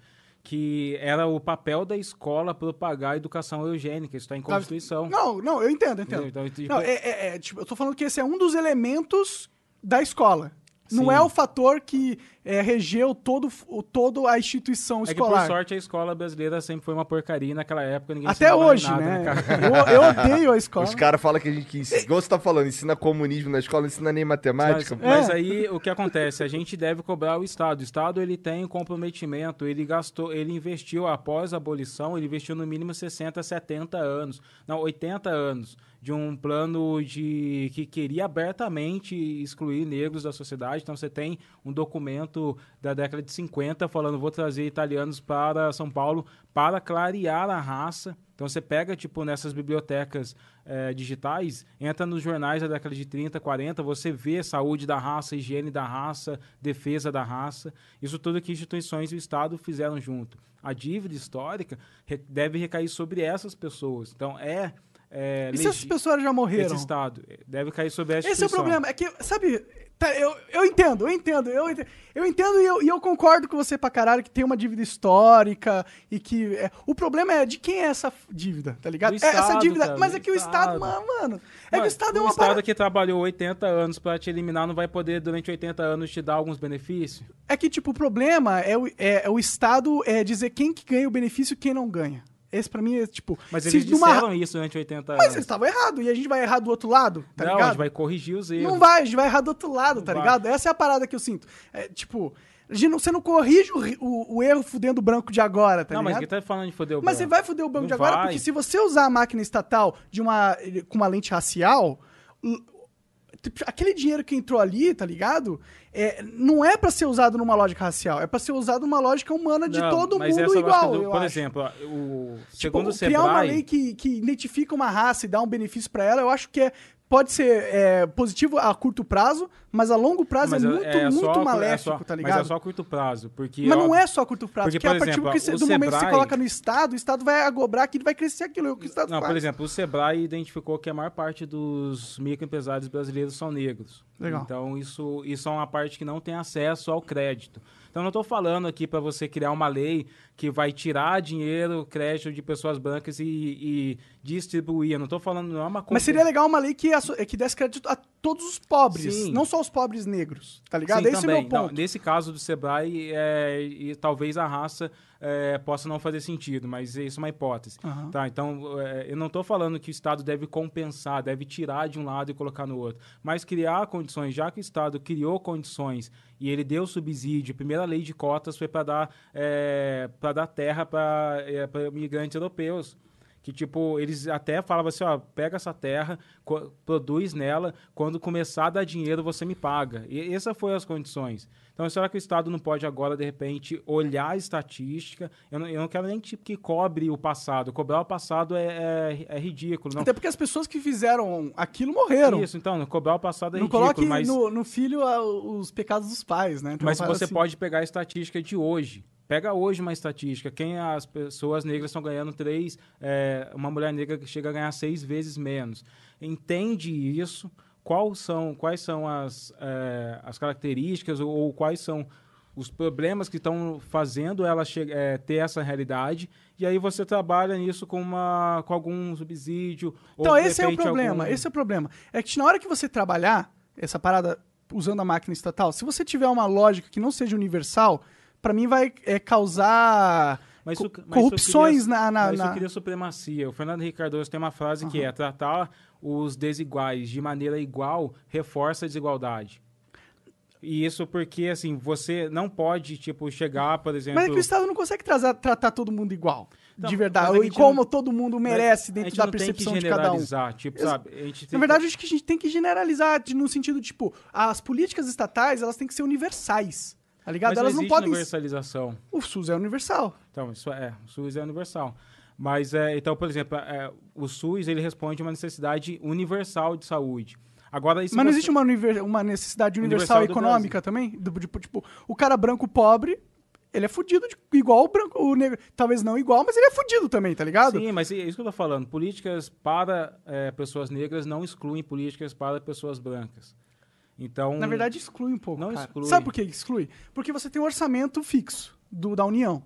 que era o papel da escola propagar a educação eugênica. Isso está em Constituição. Não, não, eu entendo, eu entendo. Então, tipo, Não, é, é- é, tipo, eu tô falando que esse é um dos elementos da escola. Não Sim. é o fator que é, regeu todo, o, todo a instituição É que, escolar. por sorte, a escola brasileira sempre foi uma porcaria. Naquela época, ninguém Até hoje, nada, né? cara? Eu, eu odeio a escola. Os caras falam que a gente que igual você tá falando, ensina comunismo na escola, não ensina nem Mas, matemática. pô. mas É. aí o que acontece? A gente deve cobrar o Estado. O Estado ele tem um comprometimento, ele gastou, ele investiu após a abolição, ele investiu no mínimo 60, 70 anos, não, 80 anos de um plano de que queria abertamente excluir negros da sociedade. Então você tem um documento da década de 50 falando vou trazer italianos para São Paulo para clarear a raça. Então você pega, tipo, nessas bibliotecas eh, digitais, entra nos jornais da década de 30, 40, você vê saúde da raça, higiene da raça, defesa da raça. Isso tudo que instituições e o Estado fizeram junto. A dívida histórica deve recair sobre essas pessoas. Então é. é E se essas pessoas já morreram? Esse Estado eh, deve cair sobre essa Esse é o problema. É que, sabe, tá, eu, eu entendo, eu entendo, eu entendo, eu entendo e eu, e eu concordo com você pra caralho que tem uma dívida histórica e que. é, o problema é de quem é essa dívida, tá ligado? Do É essa Estado, dívida. cara, mas é que o Estado, Estado. mano, mano. É que o Estado é o uma Estado parada. que trabalhou 80 anos para te eliminar não vai poder, durante 80 anos, te dar alguns benefícios? É que, tipo, o problema é o, é, é o Estado é dizer quem que ganha o benefício e quem não ganha. Esse pra mim é, tipo... Mas eles de uma- disseram isso durante 80 anos. Mas eles estavam errados. E a gente vai errar do outro lado, tá não, a ligado? gente vai corrigir os erros. Não vai, a gente vai errar do outro lado, Não tá vai. ligado? Essa é a parada que eu sinto. É, tipo, a não- você não corrige o, o- o erro fudendo o branco de agora, tá não, mas ligado? quem tá falando de foder o Mas você branco? vai fuder o branco Não de agora, vai. porque se você usar a máquina estatal de uma, com uma lente racial, tipo, aquele dinheiro que entrou ali, tá ligado? É, não é pra ser usado numa lógica racial, é pra ser usado numa lógica humana de Não, todo mas mundo lógica igual, do- Por acho. exemplo, o, Tipo, segundo o criar uma Sebrae... lei que, que identifica uma raça e dá um benefício pra ela, eu acho que é, pode ser é, positivo a curto prazo, mas a longo prazo mas é muito, é muito só- é maléfico, só- tá Mas ligado? é só a curto prazo, porque... Mas não é só a curto prazo, porque, porque, a por partir exemplo, do, que o do momento que você Sebrae- coloca no Estado, o Estado vai agobrar aquilo, vai crescer aquilo, é o Estado Não, faz. por exemplo, o Sebrae identificou que a maior parte dos microempresários brasileiros são negros. Legal. Então, isso, isso é uma parte que não tem acesso ao crédito. Então, eu não estou falando aqui para você criar uma lei que vai tirar dinheiro, crédito de pessoas brancas e, e distribuir. Eu não estou falando, não é uma Mas seria legal uma lei que, que desse crédito a todos os pobres, Sim. não só os pobres negros, tá ligado? Sim, Esse também. é o meu ponto. Não, nesse caso do Sebrae, é, e talvez a raça é, possa não fazer sentido, mas isso é uma hipótese. Aham. Tá, então, é, eu não estou falando que o Estado deve compensar, deve tirar de um lado e colocar no outro, mas criar condições, já que o Estado criou condições e ele deu subsídio, a primeira lei de cotas foi para dar, é, dar terra para é, pra imigrantes europeus. Que, tipo, eles até falavam assim, ó, pega essa terra, produz nela, quando começar a dar dinheiro, você me paga. E essas foram as condições. Então, será que o Estado não pode agora, de repente, olhar a estatística? Eu não, eu não quero nem tipo, que cobre o passado. Cobrar o passado é, é, é ridículo. Não. Até porque as pessoas que fizeram aquilo morreram. Isso, então, cobrar o passado é não ridículo, coloque mas... no, no filho ah, os pecados dos pais, né? Tem Mas você assim. pode pegar a estatística de hoje. Pega hoje uma estatística. Quem as pessoas negras estão ganhando três, é, uma mulher negra que chega a ganhar seis vezes menos. Entende isso? Quais são, quais são as, é, as características ou, ou quais são os problemas que estão fazendo ela é, ter essa realidade? E aí você trabalha nisso com, uma, com algum subsídio. Então, ou, esse é o problema. algum- Esse é o problema. É que na hora que você trabalhar essa parada usando a máquina estatal, se você tiver uma lógica que não seja universal, pra mim vai é, causar Mas isso- mas corrupções cria- na. na, Mas na- isso cria supremacia. O Fernando Henrique Cardoso tem uma frase que é tratar os desiguais de maneira igual reforça a desigualdade. E isso porque, assim, você não pode, tipo, chegar, por exemplo... Mas é que o Estado não consegue trazer- tratar todo mundo igual. Não, de verdade. E como não- todo mundo merece dentro da que percepção de cada um. Tipo, Ex- sabe? Na verdade, acho que a gente tem que generalizar no sentido, tipo, as políticas estatais, elas têm que ser universais. Tá ligado? Mas elas não não podem. universalização. O SUS é universal. Então, isso é, o SUS é universal. Mas, é, então, por exemplo, é, o SUS ele responde a uma necessidade universal de saúde. Agora, Mas não você- existe uma, univer- uma necessidade universal, Universal econômica também? Do- tipo, tipo, o cara branco pobre, ele é fudido de- igual o branco, o negro. Talvez não igual, mas ele é fudido também, tá ligado? Sim, mas é isso que eu tô falando. Políticas para eh, pessoas negras não excluem políticas para pessoas brancas. Então, Na verdade, exclui um pouco. Não cara. exclui. Sabe por que exclui? Porque você tem um orçamento fixo do, da União.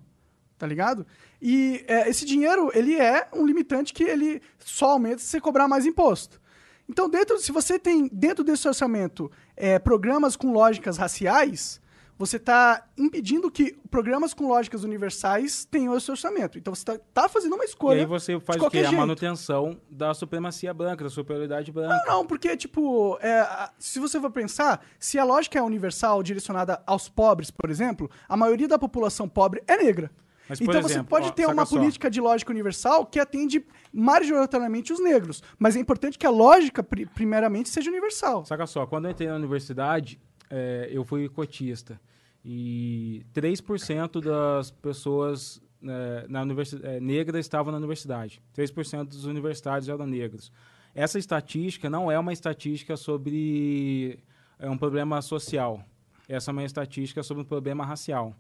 Tá ligado? E é, esse dinheiro, ele é um limitante que ele só aumenta se você cobrar mais imposto. Então, dentro, se você tem dentro desse orçamento é, programas com lógicas raciais, você está impedindo que programas com lógicas universais tenham esse orçamento. Então, você está fazendo uma e escolha. aí você faz o quê? qualquer A jeito. manutenção da supremacia branca, da superioridade branca. Não, porque, tipo, é, se você for pensar, se a lógica é universal, direcionada aos pobres, por exemplo, a maioria da população pobre é negra. Mas, então você exemplo, pode ó, ter uma só. política de lógica universal que atende majoritariamente os negros. Mas é importante que a lógica, pri- primeiramente, seja universal. Saca só, quando eu entrei na universidade, eh, eu fui cotista. E 3% das pessoas eh, na eh, negras estavam na universidade. 3% dos universitários eram negros. Essa estatística não é uma estatística sobre é um problema social. Essa é uma estatística sobre um problema racial.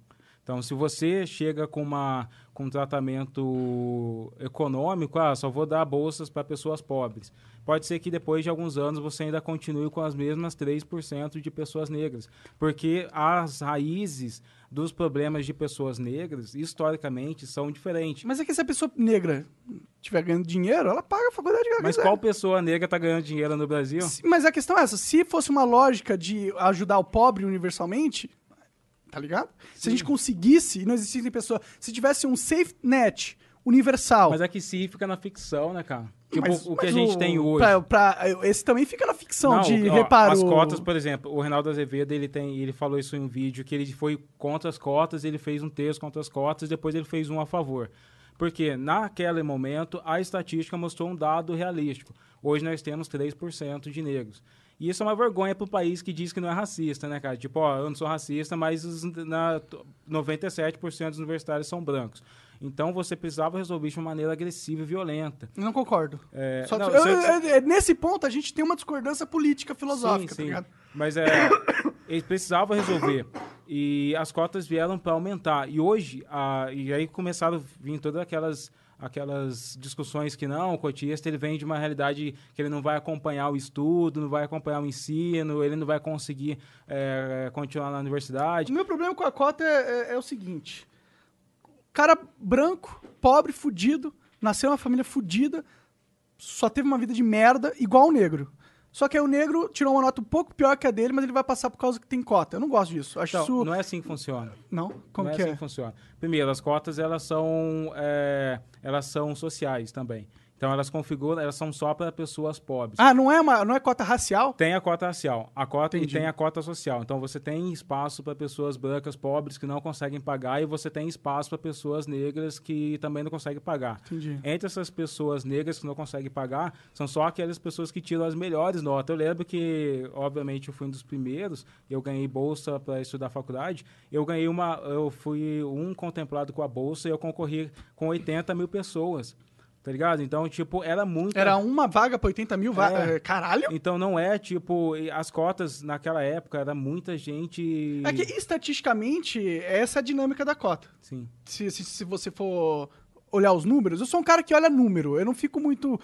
Então, se você chega com, uma, com um tratamento econômico, ah, só vou dar bolsas para pessoas pobres. Pode ser que depois de alguns anos você ainda continue com as mesmas 3% de pessoas negras. Porque as raízes dos problemas de pessoas negras, historicamente, são diferentes. Mas é que se a pessoa negra estiver ganhando dinheiro, ela paga a faculdade que Mas quiser. qual pessoa negra está ganhando dinheiro no Brasil? Mas a questão é essa: se fosse uma lógica de ajudar o pobre universalmente, tá ligado? Se a gente conseguisse, e não existissem pessoas. Se tivesse um safe net universal. Mas é que se fica na ficção, né, cara? Tipo, mas- o que a gente tem hoje. pra- pra- esse também fica na ficção Não, de ó, reparo. As cotas, por exemplo, o Reinaldo Azevedo, ele tem, ele falou isso em um vídeo que ele foi contra as cotas, ele fez um texto contra as cotas, depois ele fez um a favor. Porque naquele momento a estatística mostrou um dado realístico. Hoje nós temos 3% de negros. E isso é uma vergonha para o país que diz que não é racista, né, cara? Tipo, ó, eu não sou racista, mas os, na, 97% dos universitários são brancos. Então você precisava resolver isso de uma maneira agressiva e violenta. Não concordo. É, não, eu- eu- eu- nesse ponto, a gente tem uma discordância política, filosófica, tá ligado? Mas é, eles precisavam resolver. E as cotas vieram para aumentar. E hoje, a, e aí começaram a vir todas aquelas, aquelas discussões que não, o cotista ele vem de uma realidade que ele não vai acompanhar o estudo, não vai acompanhar o ensino, ele não vai conseguir é, continuar na universidade. O meu problema com a cota é, é- é o seguinte: cara branco, pobre, fudido, nasceu em uma família fudida, só teve uma vida de merda, igual o negro. Só que aí o negro tirou uma nota um pouco pior que a dele, mas ele vai passar por causa que tem cota. Eu não gosto disso. Acho Então, isso. não é assim que funciona. Não? Como não é que assim é? que funciona. Primeiro, as cotas elas são, é, elas são sociais também. Então elas configuram, elas são só para pessoas pobres. Ah, não é, uma, não é cota racial? Tem a cota racial, a cota Entendi. e tem a cota social. Então você tem espaço para pessoas brancas pobres que não conseguem pagar e você tem espaço para pessoas negras que também não conseguem pagar. Entendi. Entre essas pessoas negras que não conseguem pagar, são só aquelas pessoas que tiram as melhores notas. Eu lembro que, obviamente, eu fui um dos primeiros, eu ganhei bolsa para estudar faculdade. Eu ganhei uma, eu fui um contemplado com a bolsa e eu concorri com 80 mil pessoas. Tá ligado? Então, tipo, era muito. Era uma vaga pra 80 mil vagas. É. Caralho! Então não é tipo. As cotas naquela época era muita gente. É que estatisticamente, essa é a dinâmica da cota. Sim. se, se, se você for olhar os números, eu sou um cara que olha número. Eu não fico muito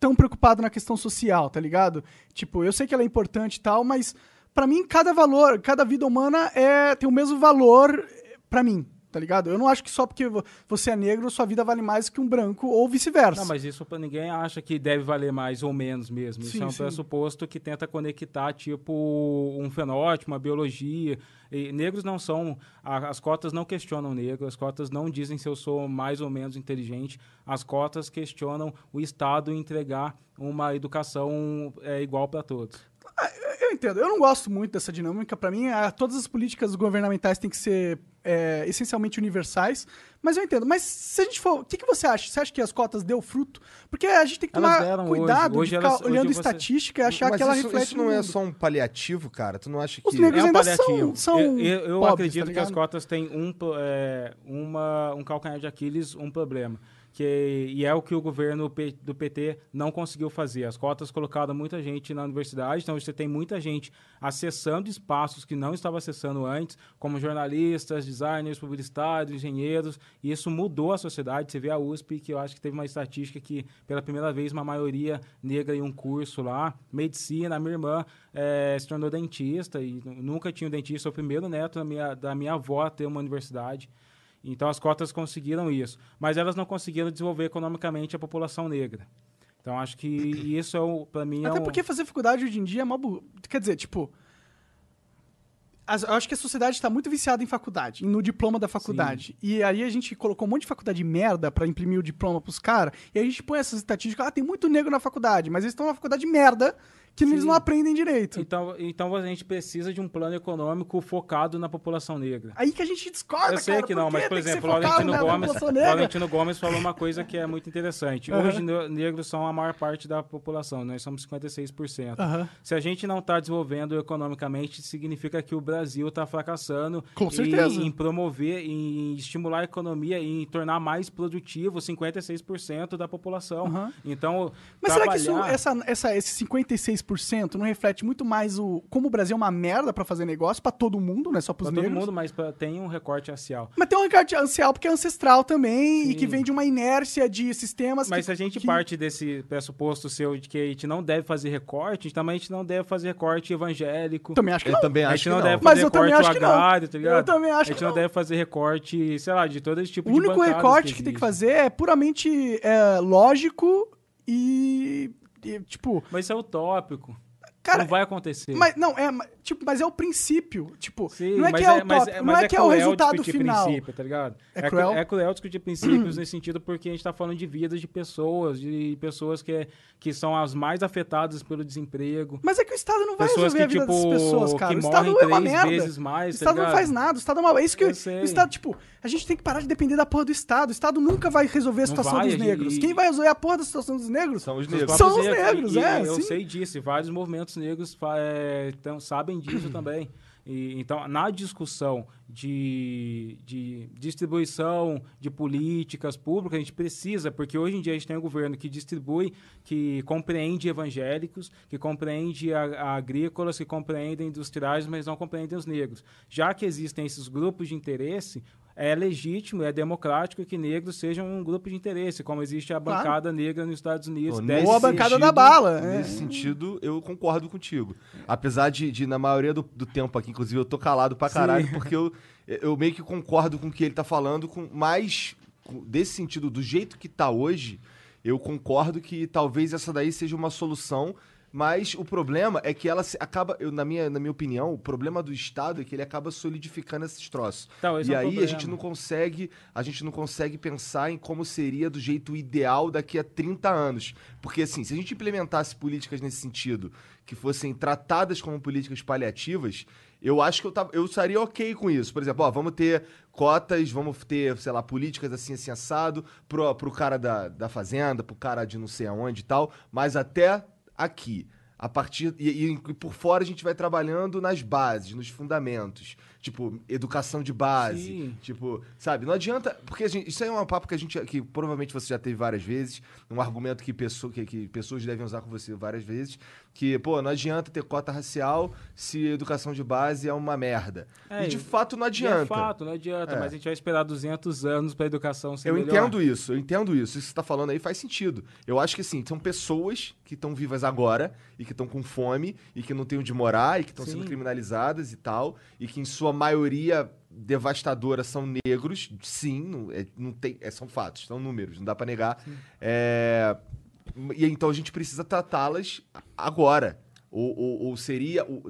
tão preocupado na questão social, tá ligado? Tipo, eu sei que ela é importante e tal, mas pra mim cada valor, cada vida humana é tem o mesmo valor eh, pra mim, tá ligado? Eu não acho que só porque vo- você é negro sua vida vale mais que um branco ou vice-versa. Não, mas isso pra ninguém acha que deve valer mais ou menos mesmo. Sim, isso é um sim. pressuposto que tenta conectar, tipo, um fenótipo, uma biologia. E negros não são. a- as cotas não questionam negro, as cotas não dizem se eu sou mais ou menos inteligente. As cotas questionam o Estado entregar uma educação é, igual para todos. Eu entendo. Eu não gosto muito dessa dinâmica. Pra mim, todas as políticas governamentais têm que ser é, essencialmente universais. Mas eu entendo. Mas se a gente for. O que, que você acha? Você acha que as cotas deu fruto? Porque a gente tem que tomar cuidado hoje. Hoje de ficar olhando você- estatística e achar Mas que ela isso, reflete isso no não é só um paliativo, cara? Tu não acha que... Os negros É um ainda paliativo. são- são eu eu, eu pobres, acredito tá que as cotas têm um, é, uma, um calcanhar de Aquiles, um problema. Que, e é o que o governo do PT não conseguiu fazer. As cotas colocaram muita gente na universidade, então você tem muita gente acessando espaços que não estava acessando antes, como jornalistas, designers, publicitários, engenheiros, e isso mudou a sociedade. Você vê a USP, que eu acho que teve uma estatística que, pela primeira vez, uma maioria negra em um curso lá. Medicina, a minha irmã eh, se tornou dentista, e nu- nunca tinha um dentista, o primeiro neto da minha, da minha avó a ter uma universidade. Então as cotas conseguiram isso, mas elas não conseguiram desenvolver economicamente a população negra. Então acho que isso é para mim é Até um- porque fazer faculdade hoje em dia é uma. bu- Quer dizer, tipo. as- eu acho que a sociedade está muito viciada em faculdade, no diploma da faculdade. E aí a gente colocou um monte de faculdade de merda pra imprimir o diploma pros caras. E aí a gente põe essas estatísticas, ah, tem muito negro na faculdade, mas eles estão na faculdade de merda que eles Sim. não aprendem direito. então, então a gente precisa de um plano econômico focado na população negra. Aí que a gente discorda, Eu sei cara, que não, mas, por exemplo, o Laurentino Gomes. Laurentino Gomes falou uma coisa que é muito interessante. Aham. Hoje, ne- negros são a maior parte da população, nós somos 56%. Aham. Se a gente não está desenvolvendo economicamente, significa que o Brasil está fracassando Com em- certeza. em promover, em estimular a economia, em tornar mais produtivo 56% da população. Aham. Então, Mas será que isso, trabalhar- essa, essa, esse 56% não reflete muito mais o como o Brasil é uma merda pra fazer negócio pra todo mundo, não é só pros Pra todo negros? mundo, mas pra- tem um recorte racial. Mas tem um recorde ancial porque é ancestral também e Sim. que vem de uma inércia de sistemas Mas que, se a gente que- parte desse pressuposto seu de que a gente não deve fazer recorte, também a gente não deve fazer recorte evangélico. Também acho que Eu não. também a gente que não, não. deve Mas fazer eu também recorte acho que não. agrário, tá ligado? Eu também acho A gente que não não. deve fazer recorte, sei lá, de todo esse tipo O de único bancadas recorte que, tem que fazer é puramente é, lógico e, e, tipo, Mas isso é utópico. Cara, não vai acontecer. mas não é, tipo, mas é o princípio, tipo, Sim, não é que é, o mas top, mas não é, que é o resultado final. princípio, tá ligado? É cru- cruel? É cruel discutir princípios nesse sentido porque a gente tá falando de vidas de pessoas, de pessoas que, que são as mais afetadas pelo desemprego. Mas é que o Estado não vai Pessoas resolver a que, vida tipo, dessas pessoas, cara. o Estado é uma merda. vezes mais, o tá Estado não ligado? faz nada, o Estado é uma... É isso que Eu o sei. Estado, tipo, a gente tem que parar de depender da porra do Estado. O Estado nunca vai resolver a Não situação vai, dos a negros. Quem vai resolver a porra da situação dos negros? São os Os negros. São os negros, e- é, e Eu sei disso, e vários movimentos negros é, tão- sabem disso também. E, então, na discussão de, de distribuição de políticas públicas, a gente precisa, porque hoje em dia a gente tem um governo que distribui, que compreende evangélicos, que compreende a, a agrícolas, que compreende industriais, mas não compreende os negros. Já que existem esses grupos de interesse, é legítimo, é democrático que negros sejam um grupo de interesse, como existe a Claro. bancada negra nos Estados Unidos. Ou a bancada sentido- da bala, é. Nesse sentido, eu concordo contigo. Apesar de, de, na maioria do, do tempo aqui, inclusive, eu tô calado pra caralho, porque eu, eu meio que concordo com o que ele tá falando, com mais com- desse sentido, do jeito que tá hoje, eu concordo que talvez essa daí seja uma solução. Mas o problema é que ela se- acaba, eu, na, minha, na minha opinião, o problema do Estado é que ele acaba solidificando esses troços. Então, esse e é aí a gente não consegue, a gente não consegue pensar em como seria do jeito ideal daqui a 30 anos. Porque assim, se a gente implementasse políticas nesse sentido, que fossem tratadas como políticas paliativas, eu acho que eu, tava, eu estaria ok com isso. Por exemplo, ó, vamos ter cotas, vamos ter, sei lá, políticas assim, assim, assado, pro, pro cara da, da fazenda, pro cara de não sei aonde e tal, mas até aqui. A partir. E, e- e por fora a gente vai trabalhando nas bases, nos fundamentos. Tipo, educação de base. Sim. Tipo, sabe? Não adianta. Porque gente- isso aí é um papo que a gente. que provavelmente você já teve várias vezes. Um argumento que, pessoa, que, que pessoas devem usar com você várias vezes. Que, pô, não adianta ter cota racial se educação de base é uma merda. É, e de fato não E adianta. É fato, não adianta, É. mas a gente vai esperar 200 anos para a educação ser Eu melhor. entendo isso, eu entendo isso. Isso que você tá falando aí faz sentido. Eu acho que assim, são pessoas que estão vivas agora e que estão com fome e que não têm onde morar e que estão Sim. sendo criminalizadas e tal, e que em sua maioria devastadora são negros, sim, não, é- não tem, é, são fatos, são números, não dá pra negar. É, e então a gente precisa tratá-las agora. Ou, ou- ou seria. O,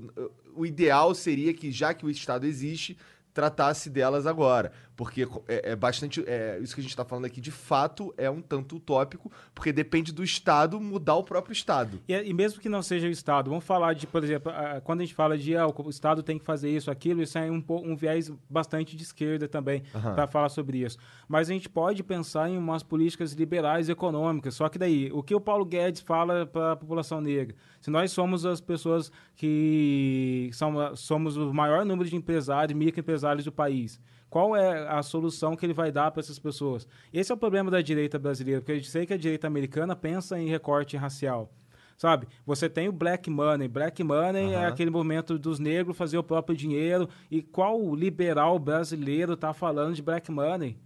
o ideal seria que, já que o Estado existe, tratasse delas agora. Porque é, é bastante. É, isso que a gente está falando aqui, de fato, é um tanto utópico, porque depende do Estado mudar o próprio Estado. E, e mesmo que não seja o Estado, vamos falar de, por exemplo, quando a gente fala de ah, o Estado tem que fazer isso, aquilo, isso é um, um viés bastante de esquerda também Aham. para falar sobre isso. Mas a gente pode pensar em umas políticas liberais econômicas. Só que daí, o que o Paulo Guedes fala para a população negra? Se nós somos as pessoas que são, somos o maior número de empresários, microempresários do país. Qual é a solução que ele vai dar para essas pessoas. Esse é o problema da direita brasileira, porque eu sei que a direita americana pensa em recorte racial. Sabe? Você tem o black money. Black money é aquele movimento dos negros fazer o próprio dinheiro. E qual liberal brasileiro está falando de black money?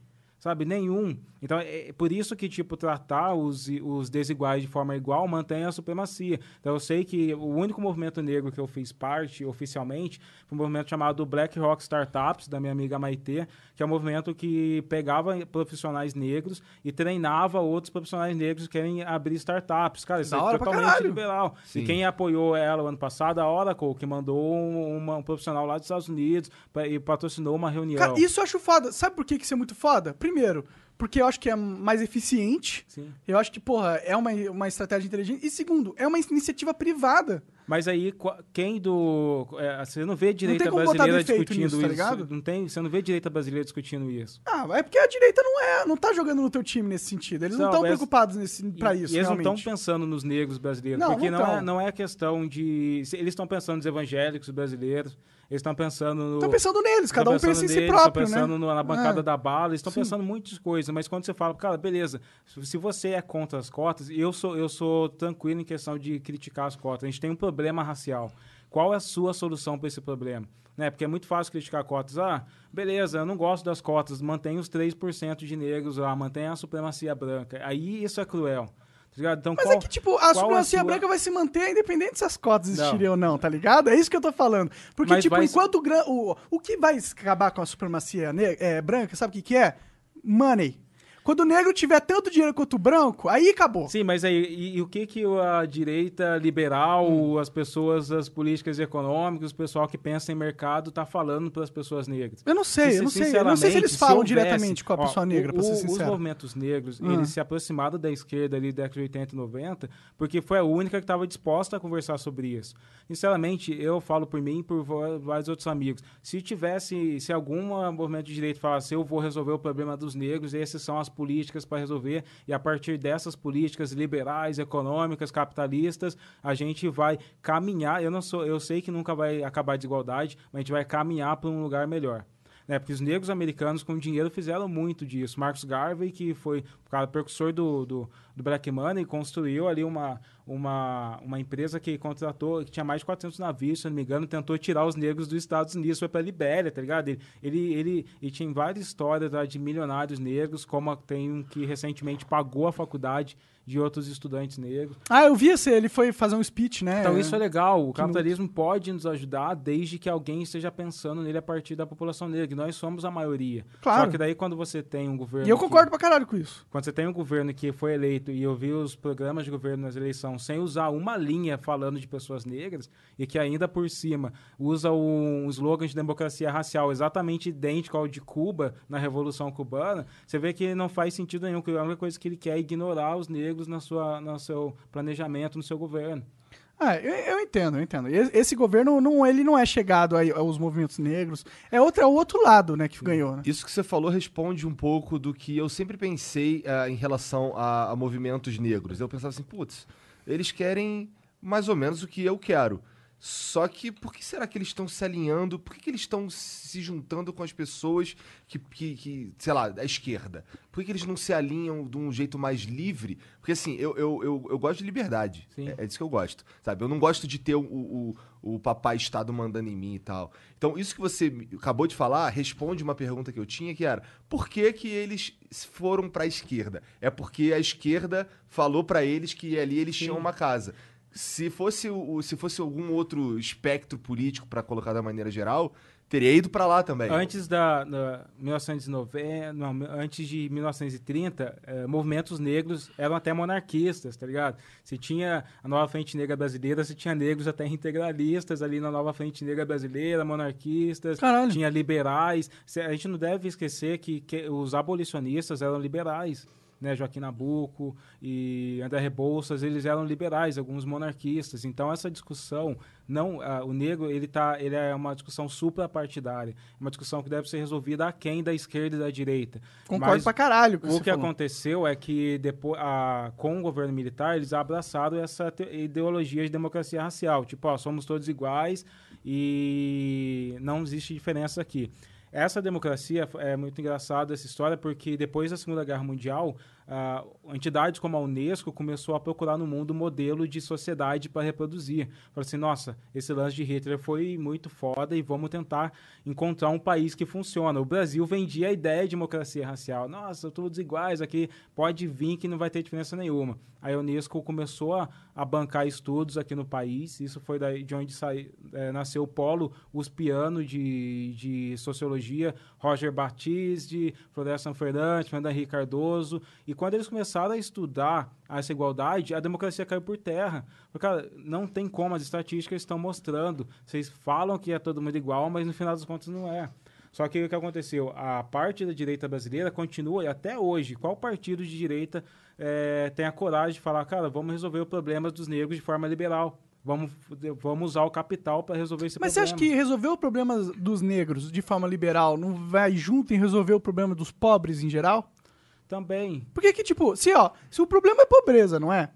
Sabe? Nenhum. Então, é por isso que, tipo, tratar os, os desiguais de forma igual mantém a supremacia. Então, eu sei que o único movimento negro que eu fiz parte oficialmente foi um movimento chamado Black Rock Startups, da minha amiga Maitê, que é um movimento que pegava profissionais negros e treinava outros profissionais negros que querem abrir startups. Cara, isso Da é totalmente liberal. Sim. E quem apoiou ela o ano passado, a Oracle, que mandou um, uma- um profissional lá dos Estados Unidos pra- e patrocinou uma reunião. Cara, isso eu acho foda. Sabe por que que isso é muito foda? Primeiro, porque eu acho que é mais eficiente. Sim. Eu acho que, porra, é uma, uma estratégia inteligente. E segundo, é uma iniciativa privada. Mas aí, quem do. é, você não vê direita botar brasileira defeito discutindo nisso, tá isso. ligado? Não tem, você não vê direita brasileira discutindo isso. Ah, é porque a direita não é, não tá jogando no teu time nesse sentido. Eles não Não, estão preocupados nesse, pra isso, eles não realmente. estão pensando nos negros brasileiros. Não, porque não não, é, não é questão de. Eles estão pensando nos evangélicos brasileiros. Eles estão pensando no. Estão pensando neles, cada um pensa em si próprio, Estão pensando né? na bancada É. da bala, eles estão pensando em muitas coisas, mas quando você fala, cara, beleza, se se você é contra as cotas, eu sou, eu sou tranquilo em questão de criticar as cotas. A gente tem um problema racial. Qual é a sua solução para esse problema? Né? Porque é muito fácil criticar cotas. Ah, beleza, eu não gosto das cotas, mantém os 3% de negros lá, mantém a supremacia branca. Aí isso é cruel. Tá ligado? Então, Mas qual, é que, tipo, a supremacia sua- branca vai se manter independente se as cotas existirem ou não, tá ligado? É isso que eu tô falando. Porque, Mas tipo, vai- enquanto o, o, o que vai acabar com a supremacia é, branca, sabe o que, que é? Money. Quando o negro tiver tanto dinheiro quanto o branco, aí acabou. Sim, mas aí, e, e o que que a direita liberal, Hum. as pessoas, as políticas econômicas, o pessoal que pensa em mercado tá falando para as pessoas negras? Eu não sei, Se- eu não sei. Eu não sei se eles falam houvesse- diretamente com a ó, pessoa negra, o- pra ser o- Os sincero. movimentos negros, Ah. eles se aproximaram da esquerda ali da década de 80 e 90, porque foi a única que estava disposta a conversar sobre isso. Sinceramente, eu falo por mim e por vários outros amigos. Se tivesse, se algum movimento de direito falasse, eu vou resolver o problema dos negros, essas são as políticas para resolver, e a partir dessas políticas liberais, econômicas, capitalistas, a gente vai caminhar. Eu não sou, eu sei que nunca vai acabar a desigualdade, mas a gente vai caminhar para um lugar melhor. Né, porque os negros americanos com dinheiro fizeram muito disso. Marcus Garvey, que foi o cara precursor do, do, do Black Money, construiu ali uma, uma, uma empresa que contratou, que tinha mais de 400 navios, se não me engano, tentou tirar os negros dos Estados Unidos, foi para Libéria, tá ligado? Ele, ele, ele, ele tinha várias histórias lá, de milionários negros, como tem um que recentemente pagou a faculdade de outros estudantes negros. Ah, eu vi esse, ele foi fazer um speech, né? Então isso é legal. O capitalismo pode nos ajudar desde que alguém esteja pensando nele a partir da população negra. E nós somos a maioria. Claro. Só que daí quando você tem um governo. E eu que- concordo pra caralho com isso. quando você tem um governo que foi eleito e eu vi os programas de governo nas eleições sem usar uma linha falando de pessoas negras e que ainda por cima usa um slogan de democracia racial exatamente idêntico ao de Cuba na Revolução Cubana, você vê que não faz sentido nenhum, que a única coisa que ele quer é ignorar os negros na sua, no seu planejamento, no seu governo. Ah, eu, eu entendo, eu entendo. Esse governo, não, ele não é chegado aí aos movimentos negros. É outro, é o outro lado, né, que ganhou, né? Isso que você falou responde um pouco do que eu sempre pensei ah, em relação a, a movimentos negros. Eu pensava assim, putz, eles querem mais ou menos o que eu quero. Só que por que será que eles estão se alinhando? Por que, que eles estão se juntando com as pessoas que, que, que, sei lá, da esquerda? Por que, que eles não se alinham de um jeito mais livre? Porque assim, eu, eu, eu, eu gosto de liberdade. Sim. É, é disso que eu gosto, sabe? Eu não gosto de ter o, o, o papai Estado mandando em mim e tal. Então, isso que você acabou de falar responde uma pergunta que eu tinha, que era por que, que eles foram para a esquerda? É porque a esquerda falou para eles que ali eles tinham uma casa. Se fosse, o, se fosse algum outro espectro político, para colocar da maneira geral, teria ido para lá também. Antes da, da 1990, não, antes de 1930, eh, movimentos negros eram até monarquistas, tá ligado? Se tinha a Nova Frente Negra Brasileira, se tinha negros até integralistas ali na Nova Frente Negra Brasileira, monarquistas, Caralho. tinha liberais. Se- A gente não deve esquecer que, que os abolicionistas eram liberais. Né, Joaquim Nabuco e André Rebouças, eles eram liberais, alguns monarquistas. Então essa discussão, não, ah, o negro ele tá, ele é uma discussão suprapartidária, uma discussão que deve ser resolvida aquém da esquerda e da direita. Concordo Mas pra caralho com o que falou. aconteceu é que depois, a, com o governo militar eles abraçaram essa ideologia de democracia racial, tipo, ó, somos todos iguais e não existe diferença aqui. Essa democracia é muito engraçada essa história porque depois da Segunda Guerra Mundial, ah, entidades como a Unesco começou a procurar no mundo modelo de sociedade para reproduzir. Falou assim, nossa, esse lance de Hitler foi muito foda e vamos tentar encontrar um país que funciona. O Brasil vendia a ideia de democracia racial. Nossa, todos iguais aqui, pode vir que não vai ter diferença nenhuma. A Unesco começou a, a bancar estudos aqui no país. Isso foi daí de onde sai, eh, nasceu o polo uspiano de, de sociologia, Roger Batiste, Floresta Fernandes, Fernando Henrique Cardoso. E quando eles começaram a estudar essa igualdade, a democracia caiu por terra. Porque, cara, não tem como, as estatísticas estão mostrando. Vocês falam que é todo mundo igual, mas no final das contas não é. Só que o que aconteceu? A parte da direita brasileira continua, e até hoje, qual partido de direita eh, tem a coragem de falar, cara, vamos resolver o problema dos negros de forma liberal? Vamos, vamos usar o capital para resolver esse Mas você problema. acha que resolver o problema dos negros de forma liberal não vai junto em resolver o problema dos pobres em geral? Também. Porque que, tipo, se, ó, se o problema é pobreza, não é?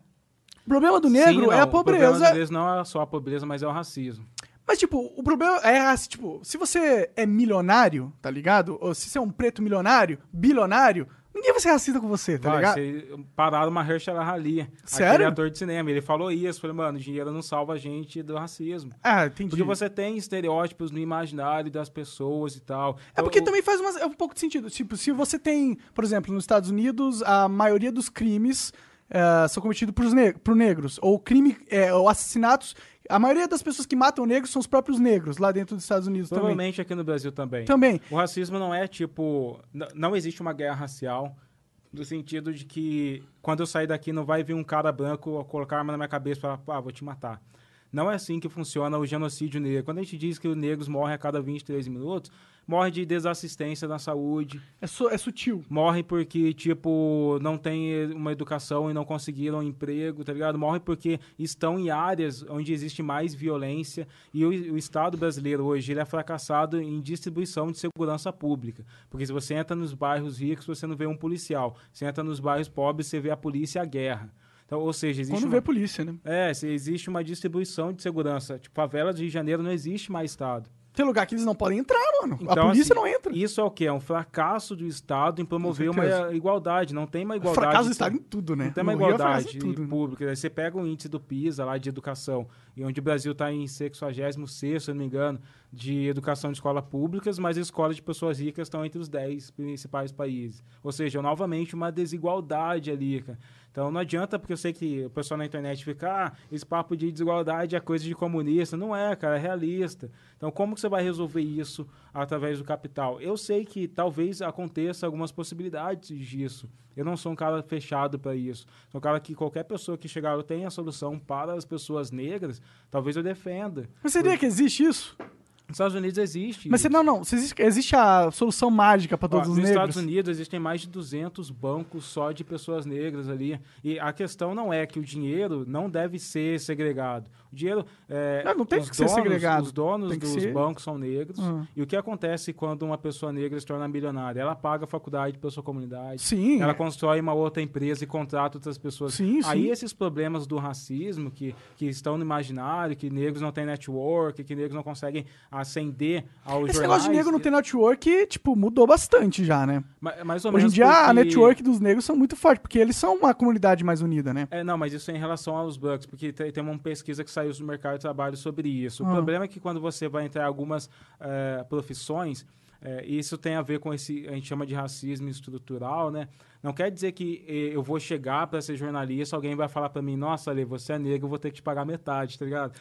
O problema do negro Sim, não, é a O problema pobreza. vezes não é só a pobreza, mas é o racismo. Mas, tipo, o problema é, tipo, se você é milionário, tá ligado? Ou se você é um preto milionário, bilionário, ninguém vai ser racista com você, tá Vai, ligado? você pararam uma Mahershala Ali, Sério? aquele ator de cinema. Ele falou isso, falou, mano, dinheiro não salva a gente do racismo. Ah, entendi. Porque você tem estereótipos no imaginário das pessoas e tal. É porque Então, também faz uma- um pouco de sentido. Tipo, se você tem, por exemplo, nos Estados Unidos, a maioria dos crimes eh, são cometidos por negros. Ou crime, eh, ou assassinatos. A maioria das pessoas que matam negros são os próprios negros lá dentro dos Estados Unidos também. Provavelmente aqui no Brasil também. Também. O racismo não é tipo. Não existe uma guerra racial. No sentido de que quando eu sair daqui não vai vir um cara branco colocar a arma na minha cabeça e falar, ah, vou te matar. Não é assim que funciona o genocídio negro. Quando a gente diz que os negros morrem a cada 23 minutos, morre de desassistência na saúde, É, su- é sutil. morre porque, tipo, não tem uma educação e não conseguiram um emprego, tá ligado? Morre porque estão em áreas onde existe mais violência e o, o Estado brasileiro hoje ele é fracassado em distribuição de segurança pública. Porque se você entra nos bairros ricos, você não vê um policial. Se entra nos bairros pobres, você vê a polícia e a guerra. Então, ou seja, existe Quando uma... vê polícia, né? É, existe uma distribuição de segurança. Tipo, favela do Rio de Janeiro não existe mais Estado. Tem lugar que eles não podem entrar, mano. a Então, polícia assim, não entra. Isso é o quê? É um fracasso do Estado em promover uma igualdade. Não tem uma igualdade. Fracasso do Estado em tudo, né? Não tem uma No é igualdade em tudo, né? pública. Aí Você pega o índice do PISA lá de educação, e onde o Brasil está em 66, se não me engano, de educação de escolas públicas, mas as escolas de pessoas ricas estão entre os 10 principais países. Ou seja, novamente uma desigualdade ali, cara. Então não adianta, porque eu sei que o pessoal na internet fica, ah, esse papo de desigualdade é coisa de comunista. Não é, cara, é realista. Então como que você vai resolver isso através do capital? Eu sei que talvez aconteça algumas possibilidades disso. Eu não sou um cara fechado para isso. Sou um cara que qualquer pessoa que chegar eu tenha a solução para as pessoas negras, talvez eu defenda. Mas seria que existe isso? Nos Estados Unidos existe. Mas você, não, não. Existe, existe a solução mágica pra Ó, todos os nos negros? Estados Unidos existem mais de 200 bancos só de pessoas negras ali. E a questão não é que o dinheiro não deve ser segregado. O dinheiro. É, Não, não tem os que ser donos, segregado. Os donos dos ser- bancos são negros. Ah. E o que acontece quando uma pessoa negra se torna milionária? Ela paga a faculdade para sua comunidade. Sim. Ela constrói uma outra empresa e contrata outras pessoas. Sim, Aí sim. esses problemas do racismo que, que estão no imaginário, que negros não têm network, que negros não conseguem ascender aos Esse jornais. negócio de negro não ter network, tipo, mudou bastante já, né? Ma- Mais ou Hoje em dia a porque- network dos negros são muito forte, porque eles são uma comunidade mais unida, né? É, não, mas isso é em relação aos bancos, porque tem, tem uma pesquisa que saiu do mercado de trabalho sobre isso. O Ah. problema é que quando você vai entrar em algumas eh, profissões, eh, isso tem a ver com esse, a gente chama de racismo estrutural, né? Não quer dizer que eh, eu vou chegar para ser jornalista, alguém vai falar para mim, nossa, Ale, você é negro, eu vou ter que te pagar metade, tá ligado?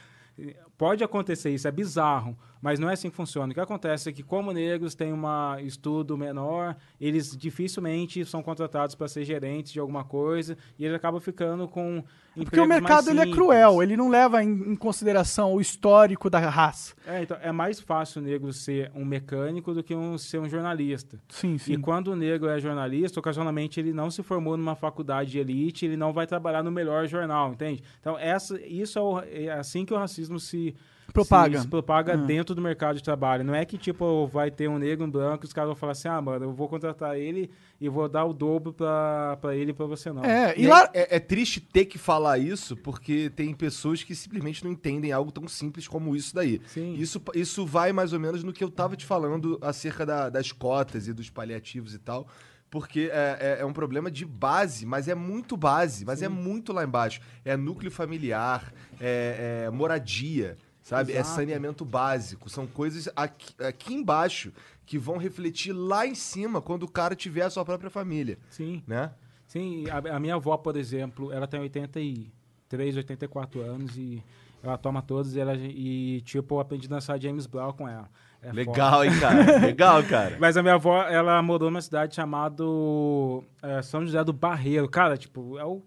Pode acontecer isso, é bizarro, mas não é assim que funciona. O que acontece é que, como negros têm um estudo menor, eles dificilmente são contratados para ser gerentes de alguma coisa e eles acabam ficando com Porque o mercado ele é cruel, ele não leva em, em consideração o histórico da raça. É, então, é mais fácil o negro ser um mecânico do que um, ser um jornalista. Sim, sim. E quando o negro é jornalista, ocasionalmente ele não se formou numa faculdade de elite, ele não vai trabalhar no melhor jornal, entende? Então, essa, isso é, o- é assim que o racismo se Propaga. se, se propaga Ah. dentro do mercado de trabalho. Não é que, tipo, vai ter um negro e um branco e os caras vão falar assim, ah, mano, eu vou contratar ele e vou dar o dobro pra, pra ele e pra você não. É, e E lá. é, é triste ter que falar isso, porque tem pessoas que simplesmente não entendem algo tão simples como isso daí. Sim. Isso, isso vai mais ou menos no que eu tava te falando acerca da- das cotas e dos paliativos e tal. Porque é, é- é um problema de base, mas é muito base, mas é muito lá embaixo. É núcleo familiar, é, é moradia, sabe? É Exato. saneamento básico. São coisas aqui, aqui embaixo que vão refletir lá em cima quando o cara tiver a sua própria família, Sim. né? Sim, a, a minha avó, por exemplo, ela tem 83, 84 anos e ela toma todos e, ela, e tipo, eu aprendi a dançar James Brown com ela. É Legal, hein, cara? Legal, cara. Mas a minha avó, ela morou numa cidade chamada é, São José do Barreiro. Cara, tipo, é o,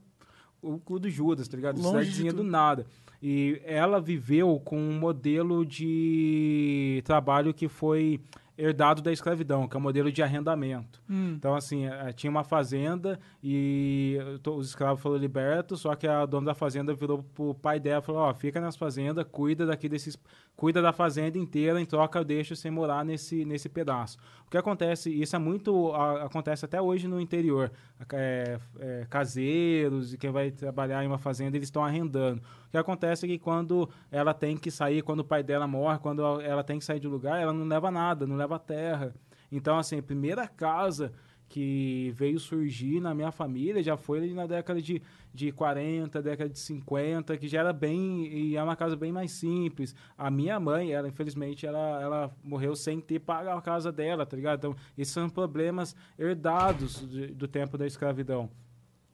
o cu do Judas, tá ligado? Longe de Cidadezinha do nada. E ela viveu com um modelo de trabalho que foi herdado da escravidão, que é o modelo de arrendamento. Hum. Então, assim, eh, tinha uma fazenda e os escravos foram libertos, só que a dona da fazenda virou pro pai dela e falou, ó, fica nas fazendas, cuida daqui desses... Cuida da fazenda inteira, em troca eu deixo você morar nesse, nesse pedaço. O que acontece, isso é muito... a- acontece até hoje no interior. É, é, caseiros e quem vai trabalhar em uma fazenda, eles estão arrendando. O que acontece é que quando ela tem que sair, quando o pai dela morre, quando ela tem que sair de lugar, ela não leva nada, não leva terra. Então, assim, primeira casa que veio surgir na minha família já foi na década de, de 40, década de 50, que já era bem, e é uma casa bem mais simples. A minha mãe, ela, infelizmente, ela, ela morreu sem ter pago a casa dela, tá ligado? Então, esses são problemas herdados de- do tempo da escravidão.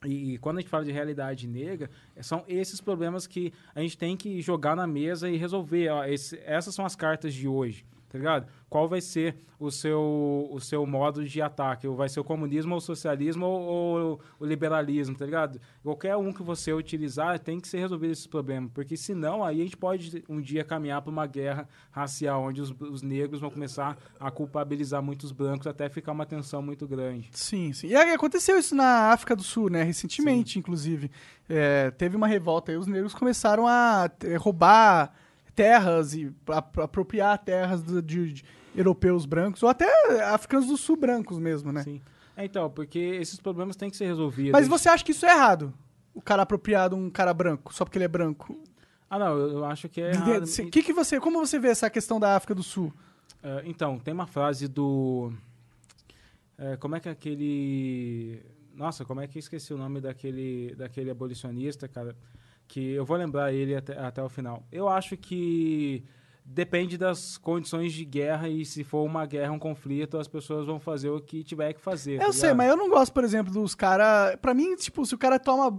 E, e quando a gente fala de realidade negra, são esses problemas que a gente tem que jogar na mesa e resolver. Ó, esse- essas são as cartas de hoje, tá ligado? Qual vai ser o seu, o seu modo de ataque? Vai ser o comunismo ou o socialismo ou, ou o liberalismo, tá ligado? Qualquer um que você utilizar tem que ser resolvido esses problemas, porque senão aí a gente pode um dia caminhar para uma guerra racial, onde os, os negros vão começar a culpabilizar muitos brancos até ficar uma tensão muito grande. Sim, sim. E aconteceu isso na África do Sul, né? Recentemente, inclusive. É, teve uma revolta e os negros começaram a eh, roubar terras e apropriar terras do- de, de europeus brancos, ou até africanos do sul brancos mesmo, né? Sim. É, então, porque esses problemas têm que ser resolvidos. Mas você acha que isso é errado? O cara apropriar de um cara branco, só porque ele é branco? Ah, não, eu, acho que é De- errado. que que você, como você vê essa questão da África do Sul? É, então, tem uma frase do... é, como é que é aquele... Nossa, como é que eu esqueci o nome daquele, daquele abolicionista, cara? Que eu vou lembrar ele até, até o final. Eu acho que depende das condições de guerra e se for uma guerra, um conflito, as pessoas vão fazer o que tiver que fazer. Eu tá sei, mas eu não gosto, por exemplo, dos caras. Pra mim, tipo, se o cara toma.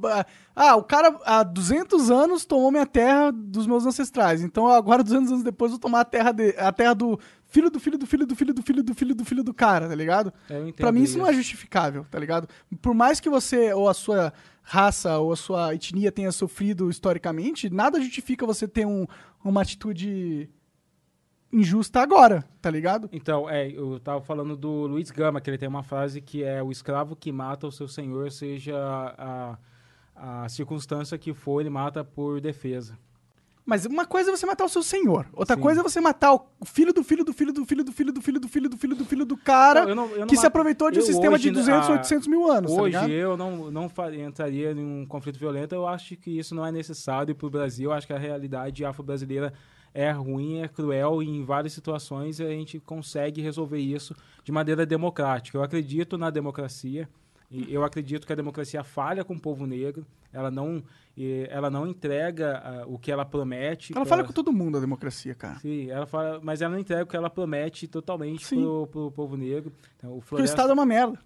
Ah, o cara há 200 anos tomou minha terra dos meus ancestrais. Então agora, 200 anos depois, eu vou tomar a terra, de... a terra do filho do filho do filho do filho do filho do filho do filho do cara, tá ligado? Eu entendo Pra mim, isso não é justificável, tá ligado? Por mais que você, ou a sua raça, ou a sua etnia tenha sofrido historicamente, nada justifica você ter um- uma atitude injusta agora, tá ligado? Então, é, eu tava falando do Luiz Gama, que ele tem uma frase que é o escravo que mata o seu senhor, seja a, a circunstância que for, ele mata por defesa. Mas uma coisa é você matar o seu senhor. Outra Sim. coisa é você matar o filho do filho do filho do filho do filho do filho do filho do filho do filho do cara Não, eu não- eu não que se aproveitou de um sistema hoje, de 200, ah, 800 mil anos, tá Hoje ligado? eu não, não entraria em um conflito violento, eu acho que isso não é necessário para o Brasil, eu acho que a realidade afro-brasileira é ruim, é cruel e em várias situações a gente consegue resolver isso de maneira democrática. Eu acredito na democracia, e eu acredito que a democracia falha com o povo negro, ela não, ela não entrega ah, o que ela promete. Ela pra- fala com todo mundo a democracia, cara. Sim, ela fala, mas ela não entrega o que ela promete totalmente Sim. pro, pro povo negro. Então, o Porque o Floresta- Estado é uma merda.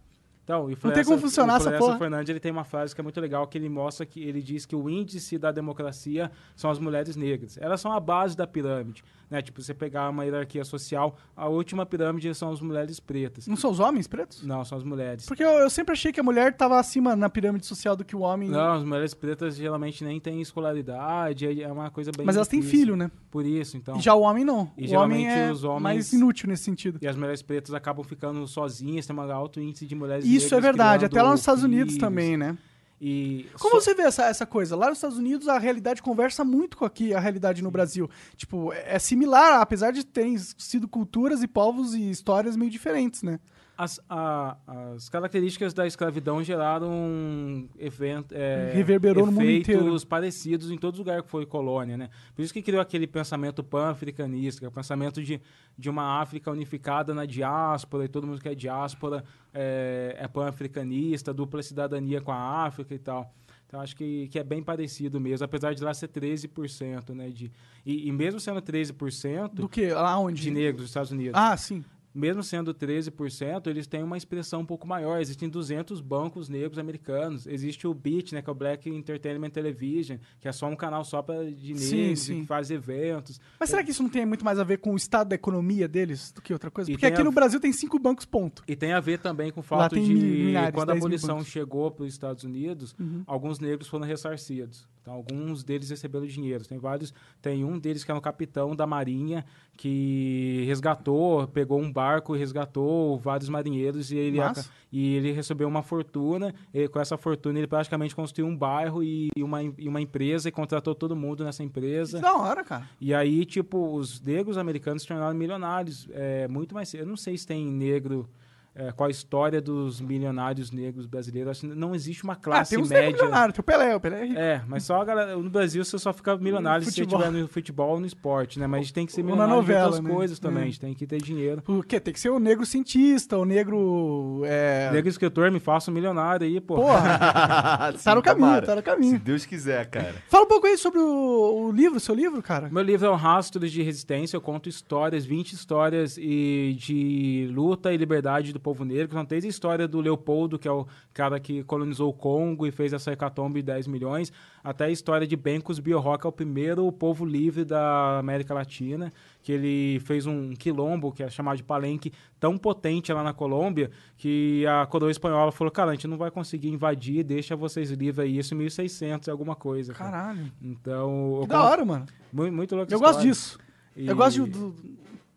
Então, e o tem como funcionar essa porra. Fernandes ele tem uma frase que é muito legal, que ele mostra que ele diz que o índice da democracia são as mulheres negras. Elas são a base da pirâmide, né? Tipo, você pegar uma hierarquia social, a última pirâmide são as mulheres pretas. Não são os homens pretos? Não, são as mulheres. Porque eu, eu sempre achei que a mulher tava acima na pirâmide social do que o homem. Não, as mulheres pretas geralmente nem têm escolaridade, é é uma coisa bem mas elas têm filho, né? Por isso, então. E já o homem não. E o homem geralmente é os homens- mais inútil nesse sentido. E as mulheres pretas acabam ficando sozinhas, tem um alto índice de mulheres Isso é verdade. Até lá nos Estados Unidos filhos. também, né? E Como você vê essa, essa coisa? Lá nos Estados Unidos a realidade conversa muito com aqui a realidade no Brasil. Tipo, é é similar, apesar de terem sido culturas e povos e histórias meio diferentes, né? As, a- as características da escravidão geraram event, é, Reverberou no mundo efeitos inteiro. parecidos em todo lugar que foi colônia, né? Por isso que criou aquele pensamento pan-africanista, o pensamento de, de uma África unificada na diáspora, e todo mundo que é diáspora é, é pan-africanista, dupla cidadania com a África e tal. Então, acho que, que é bem parecido mesmo, apesar de lá ser 13%, né? De, e, e mesmo sendo 13% Do que? Lá onde? de negros dos Estados Unidos, Ah, sim. Mesmo sendo 13%, eles têm uma expressão um pouco maior. Existem 200 bancos negros americanos. Existe o BEAT, né, que é o Black Entertainment Television, que é só um canal só pra, de Sim, negros, sim. que faz eventos. Mas será que isso não tem muito mais a ver com o estado da economia deles do que outra coisa? E Porque aqui a- no Brasil tem cinco bancos, ponto. E tem a ver também com o fato de, milhares, quando a 10 mil abolição chegou para os Estados Unidos, Uhum. alguns negros foram ressarcidos. Então, alguns deles receberam dinheiro. Tem vários. Tem um deles que é um capitão da Marinha que resgatou, pegou um barco e resgatou vários marinheiros e ele, aca- e ele recebeu uma fortuna. E com essa fortuna, ele praticamente construiu um bairro e uma, e uma empresa e contratou todo mundo nessa empresa. Que da hora, cara. E aí, tipo, os negros americanos se tornaram milionários. É, muito mais cedo. Eu não sei se tem negro. É, qual a história dos milionários negros brasileiros? Acho que não existe uma Ah, classe tem uns negros média. milionários. Tem o Pelé, o Pelé é rico. É, mas só a galera. No Brasil você só fica milionário se você estiver no futebol ou no esporte, né? Mas a gente tem que ser na milionário novela, de outras né? coisas também. É. A gente tem que ter dinheiro. Porque tem que ser o negro cientista, o negro. É... Negro escritor, me faça um milionário aí, pô. Porra, Sim, tá no caminho, tomara. tá no Se caminho. Deus quiser, cara. Fala um pouco aí sobre o, o livro, seu livro, cara. Meu livro é um Rastros de Resistência. Eu conto histórias, 20 histórias e de luta e liberdade do povo negro. São desde a história do Leopoldo, que é o cara que colonizou o Congo e fez essa hecatombe de 10 milhões, até a história de Bencos Biorroca, que é o primeiro povo livre da América Latina, que ele fez um quilombo, que é chamado de palenque, tão potente lá na Colômbia, que a coroa espanhola falou, cara, a gente não vai conseguir invadir, deixa vocês livres aí. Isso em 1600 e alguma coisa. cara. Caralho. Então... Que da conto- hora, mano. Muito, muito louco Eu essa gosto história. disso. E Eu gosto de- do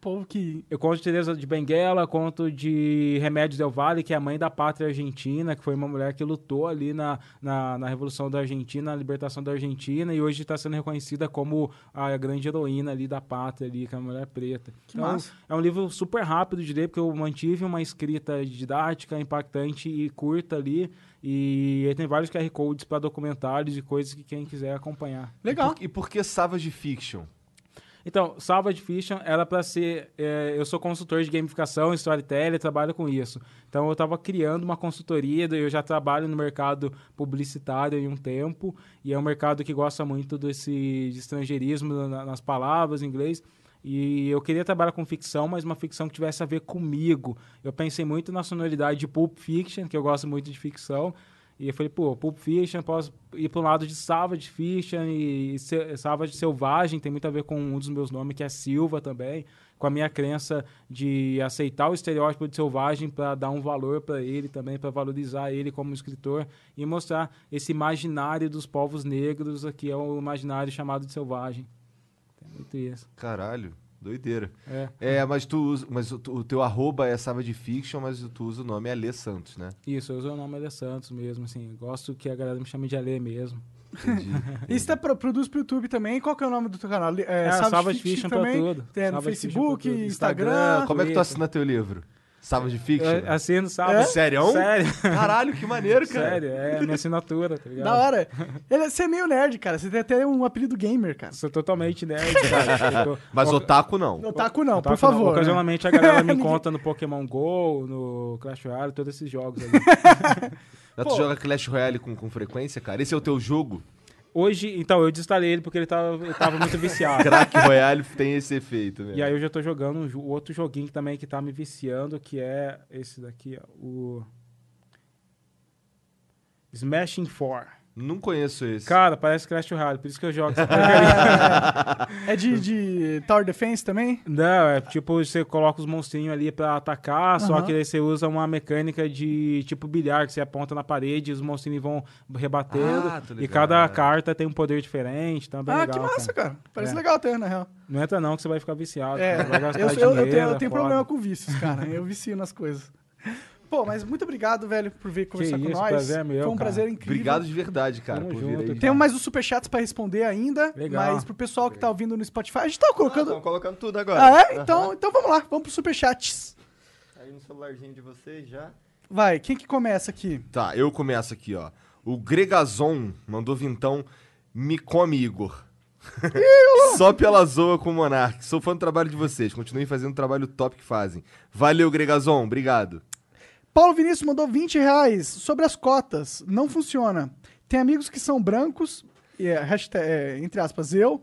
povo que. Eu conto de Teresa de Benguela, conto de Remédios Del Valle, que é a mãe da pátria argentina, que foi uma mulher que lutou ali na, na, na Revolução da Argentina, na libertação da Argentina, e hoje está sendo reconhecida como a grande heroína ali da pátria, ali, que é a mulher preta. Que então, massa. é um livro super rápido de ler, porque eu mantive uma escrita didática, impactante e curta ali, e tem vários QR Codes para documentários e coisas que quem quiser acompanhar. Legal. E por, e por que Savage Fiction? Então, Savage Fiction era para ser. é, eu sou consultor de gamificação, storytelling, trabalho com isso. Então, eu estava criando uma consultoria, eu já trabalho no mercado publicitário em um tempo, e é um mercado que gosta muito desse de estrangeirismo na- nas palavras em inglês. E eu queria trabalhar com ficção, mas uma ficção que tivesse a ver comigo. Eu pensei muito na sonoridade de Pulp Fiction, que eu gosto muito de ficção. E eu falei, pô, Pulp Fiction, posso ir para um lado de Savage Fiction e Savage Selvagem, tem muito a ver com um dos meus nomes, que é Silva também, com a minha crença de aceitar o estereótipo de selvagem para dar um valor para ele também, para valorizar ele como escritor e mostrar esse imaginário dos povos negros, que é o imaginário chamado de selvagem. Tem muito isso. Caralho, doideira. É. É, mas tu usa, mas o, o teu arroba é Savage Fiction, mas tu usa o nome Alê Santos, né? Isso, eu uso o nome Alê Santos mesmo, assim, gosto que a galera me chame de Alê mesmo. Entendi. E você tá pro- produz pro YouTube também. Qual que é o nome do teu canal? É, É, Savage, Savage Fiction, Fiction pra também. tudo. Tem no Savage Facebook. Instagram. Instagram, Como é que tu assina teu livro? Savage Fiction? Eu assino, sabe? É? Sério? Sério. Caralho, que maneiro, cara. Sério, é a minha assinatura, tá ligado? Da hora. Ele, você é meio nerd, cara. Você tem até um apelido gamer, cara. Sou totalmente nerd, cara. Tô- Mas Oca- otaku não. Otaku não, Otaku por favor. né? Ocasionalmente a galera me encontra no Pokémon GO, no Clash Royale, todos esses jogos ali. Tu joga Clash Royale com, com frequência, cara? Esse é o teu jogo? Hoje, então, eu desinstalei ele porque ele tava, ele tava muito viciado. Crack Royale tem esse efeito, né? E aí eu já tô jogando um jo- outro joguinho também que tá me viciando, que é esse daqui, ó, o Smashing 4. Não conheço esse. Cara, parece Clash Royale, por isso que eu jogo. É de, de Tower Defense também? Não, é tipo, você coloca os monstrinhos ali pra atacar, só Aham. que aí você usa uma mecânica de tipo bilhar, que você aponta na parede e os monstrinhos vão rebatendo. Ah, e cada carta tem um poder diferente, então é bem ah, legal. que massa, cara. cara. Parece É. legal até, na real. Não entra não, que você vai ficar viciado. É, cara, vai gastar eu, eu- eu dinheiro, tenho, eu é tenho problema com vícios, cara. Eu vicio nas coisas. Pô, mas muito obrigado, velho, por vir conversar com isso, nós. prazer é meu, Foi um cara. prazer incrível. Obrigado de verdade, cara, Tamo por junto. vir aí. Temos mais os superchats pra responder ainda, Legal. mas pro pessoal que tá ouvindo no Spotify, a gente tava colocando... Estão colocando tudo agora. Ah, é? Então, então vamos lá, vamos pro superchats. Aí no celularzinho de vocês já. Vai, quem que começa aqui? Tá, eu começo aqui, ó. O Gregazon mandou vintão, me come, Igor. Só pela zoa com o Monark. Sou fã do trabalho de vocês. Continuem fazendo o trabalho top que fazem. Valeu, Gregazon. Obrigado. Paulo Vinícius mandou 20 reais sobre as cotas. Não funciona. Tem amigos que são brancos, e é, hashtag, é, entre aspas, eu,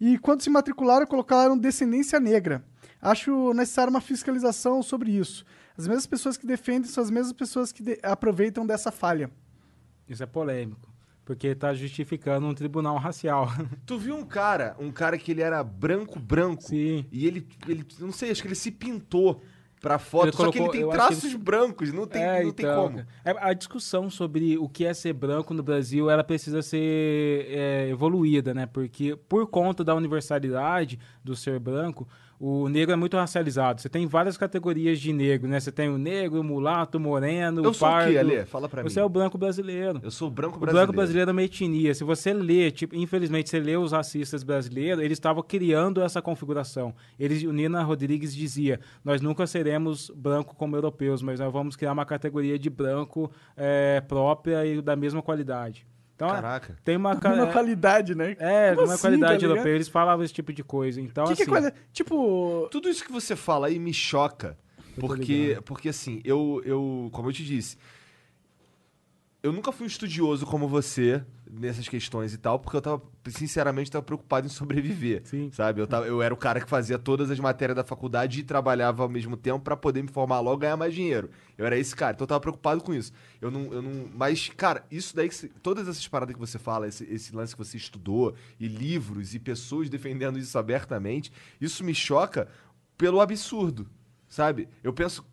e quando se matricularam, colocaram descendência negra. Acho necessária uma fiscalização sobre isso. As mesmas pessoas que defendem são as mesmas pessoas que de- aproveitam dessa falha. Isso é polêmico. Porque tá justificando um tribunal racial. Tu viu um cara, um cara que ele era branco, branco. Sim. E ele, ele, não sei, acho que ele se pintou pra foto. Ele só que ele tem traços ele- brancos, não tem, É, não tem então, como. É, A discussão sobre o que é ser branco no Brasil, ela precisa ser é, evoluída, né? Porque por conta da universalidade do ser branco, o negro é muito racializado. Você tem várias categorias de negro, né? Você tem o negro, o mulato, o moreno, Eu o sou o pardo. quê, Alê? Fala pra mim. Você é o branco brasileiro. Eu sou o branco O brasileiro. branco brasileiro é uma etnia. Se você lê, tipo, infelizmente, você lê os racistas brasileiros, eles estavam criando essa configuração. Eles, o Nina Rodrigues dizia: nós nunca seremos branco como europeus, mas nós vamos criar uma categoria de branco é, própria e da mesma qualidade. Então, Caraca. tem uma, Uma qualidade, né? é, Como uma assim, qualidade tá europeia. Eles falavam esse tipo de coisa. Então, Que que é assim, qualidade? Tipo, Tudo isso que você fala aí me choca. Porque, porque assim, eu, eu, como eu te disse, eu nunca fui um estudioso como você nessas questões e tal, porque eu tava, sinceramente, tava preocupado em sobreviver. Sim. Sabe? Eu, tava, eu era o cara que fazia todas as matérias da faculdade e trabalhava ao mesmo tempo pra poder me formar logo e ganhar mais dinheiro. Eu era esse cara, então eu tava preocupado com isso. Eu não. Eu não mas, cara, isso daí, que todas essas paradas que você fala, esse, esse lance que você estudou, e livros, e pessoas defendendo isso abertamente, isso me choca pelo absurdo. Sabe? Eu penso.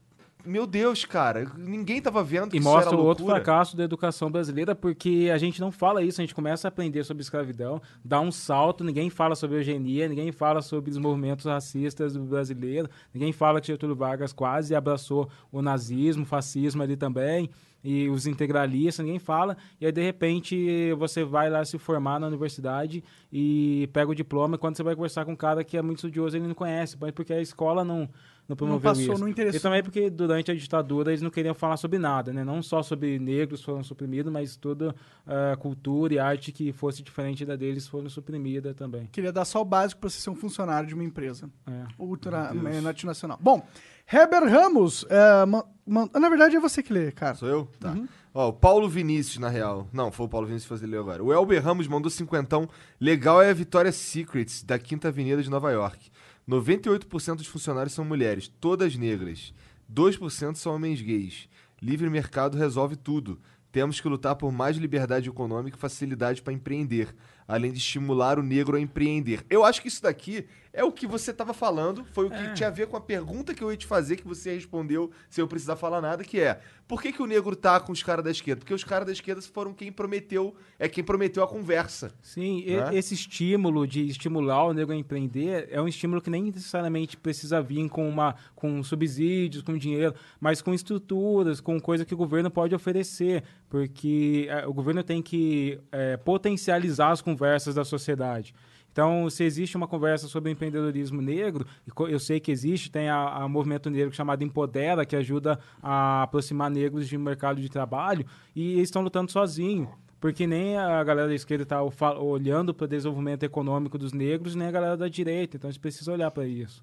Meu Deus, cara, ninguém tava vendo que E mostra o outro fracasso da educação brasileira, porque a gente não fala isso, a gente começa a aprender sobre escravidão, dá um salto, ninguém fala sobre eugenia, ninguém fala sobre os movimentos racistas do brasileiro, ninguém fala que Getúlio Vargas quase abraçou o nazismo, o fascismo ali também, e os integralistas, ninguém fala, e aí de repente você vai lá se formar na universidade e pega o diploma, e quando você vai conversar com um cara que é muito estudioso, ele não conhece, porque a escola não, não passou, isso. não interessou. E também porque durante a ditadura eles não queriam falar sobre nada, né? Não só sobre negros foram suprimidos, mas toda a cultura e arte que fosse diferente da deles foram suprimida também. queria dar só o básico pra você ser um funcionário de uma empresa. É. Ultra é, multinacional. Bom, Heber Ramos, é, ma- na verdade é você que lê, cara. Sou eu? Tá. Uhum. Ó, o Paulo Vinícius, na real. Não, foi o Paulo Vinícius que fez ele agora. O Elber Ramos mandou cinquentão. Legal é a Vitória Secrets, da Quinta Avenida de Nova York. 98% dos funcionários são mulheres, todas negras. 2% são homens gays. Livre mercado resolve tudo. Temos que lutar por mais liberdade econômica e facilidade para empreender, além de estimular o negro a empreender. Eu acho que isso daqui é o que você estava falando, foi o que tinha a ver com a pergunta que eu ia te fazer, que você respondeu sem eu precisar falar nada, que é: por que, que o negro tá com os caras da esquerda? Porque os caras da esquerda foram quem prometeu, é quem prometeu a conversa. Sim, Né? esse estímulo de estimular o negro a empreender é um estímulo que nem necessariamente precisa vir com, uma, com subsídios, com dinheiro, mas com estruturas, com coisa que o governo pode oferecer, porque eh, o governo tem que eh, potencializar as conversas da sociedade. Então, se existe uma conversa sobre empreendedorismo negro, eu sei que existe, tem a, a movimento negro chamado Empodera, que ajuda a aproximar negros de mercado de trabalho, e eles estão lutando sozinhos. Porque nem a galera da esquerda está olhando para o desenvolvimento econômico dos negros, nem a galera da direita. Então, a gente precisa olhar para isso.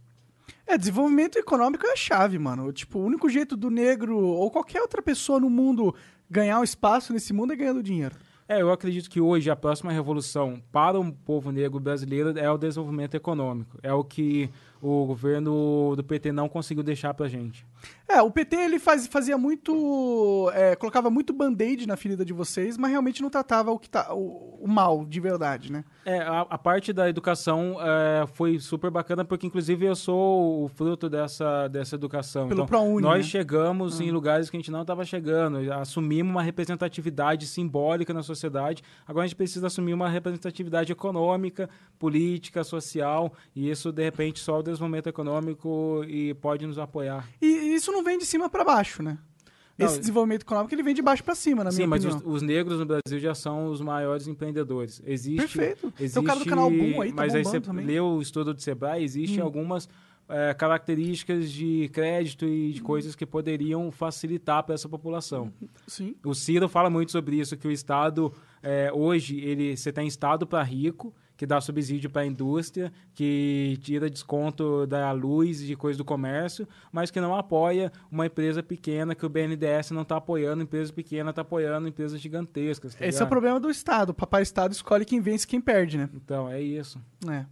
É, desenvolvimento econômico é a chave, mano. Tipo, o único jeito do negro ou qualquer outra pessoa no mundo ganhar um espaço nesse mundo é ganhando dinheiro. É, eu acredito que hoje a próxima revolução para o povo negro brasileiro é o desenvolvimento econômico. É o que o governo do PT não conseguiu deixar para gente. É, o PT ele faz- fazia muito. é, colocava muito band-aid na ferida de vocês, mas realmente não tratava o que tá. o, o mal de verdade, né? É, a, a parte da educação é, foi super bacana, porque inclusive eu sou o fruto dessa, dessa educação. Pelo então, ProUni, nós né? chegamos em lugares que a gente não estava chegando, assumimos uma representatividade simbólica na sociedade, agora a gente precisa assumir uma representatividade econômica, política, social, e isso, de repente, só o desenvolvimento econômico e pode nos apoiar. E isso não vem de cima pra baixo, né? Não, Esse desenvolvimento econômico ele vem de baixo pra cima, na Sim, minha mas opinião. os, os negros no Brasil já são os maiores empreendedores. Existe, Perfeito. Tem Existe, o cara do canal Boom aí, tá mas aí você também. Hum. leu o estudo do Sebrae, existem algumas eh, características de crédito e de Hum. coisas que poderiam facilitar para essa população. Sim. O Ciro fala muito sobre isso, que o Estado, eh, hoje, ele, você tem Estado para rico, que dá subsídio para a indústria, que tira desconto da luz e de coisa do comércio, mas que não apoia uma empresa pequena, que o BNDES não está apoiando, empresa pequena está apoiando empresas gigantescas. tá Esse é o ligado? problema do Estado. O papai Estado escolhe quem vence e quem perde, né? Então, é isso. É.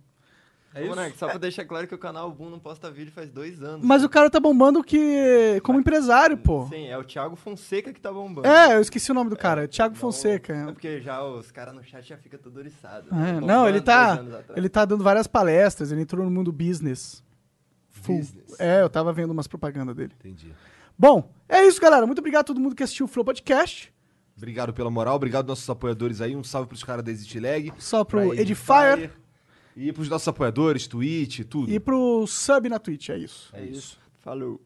É Monark, só pra deixar claro que o canal Boom não posta vídeo faz dois anos. Mas o cara tá bombando que como empresário, pô. Sim, é o Thiago Fonseca que tá bombando. É, eu esqueci o nome do cara. Thiago Não, Fonseca. É porque já os caras no chat já ficam todo oriçados. É, não, ele tá, ele tá dando várias palestras, ele entrou no mundo business. Full. Business. É, eu tava vendo umas propagandas dele. Entendi. Bom, é isso, galera. Muito obrigado a todo mundo que assistiu o Flow Podcast. Obrigado pela moral, obrigado aos nossos apoiadores aí. Um salve pros caras da Exit Lag. Só pro pra Edifier E pros nossos apoiadores, Twitch, tudo. e pro sub na Twitch, é isso. É isso. Falou.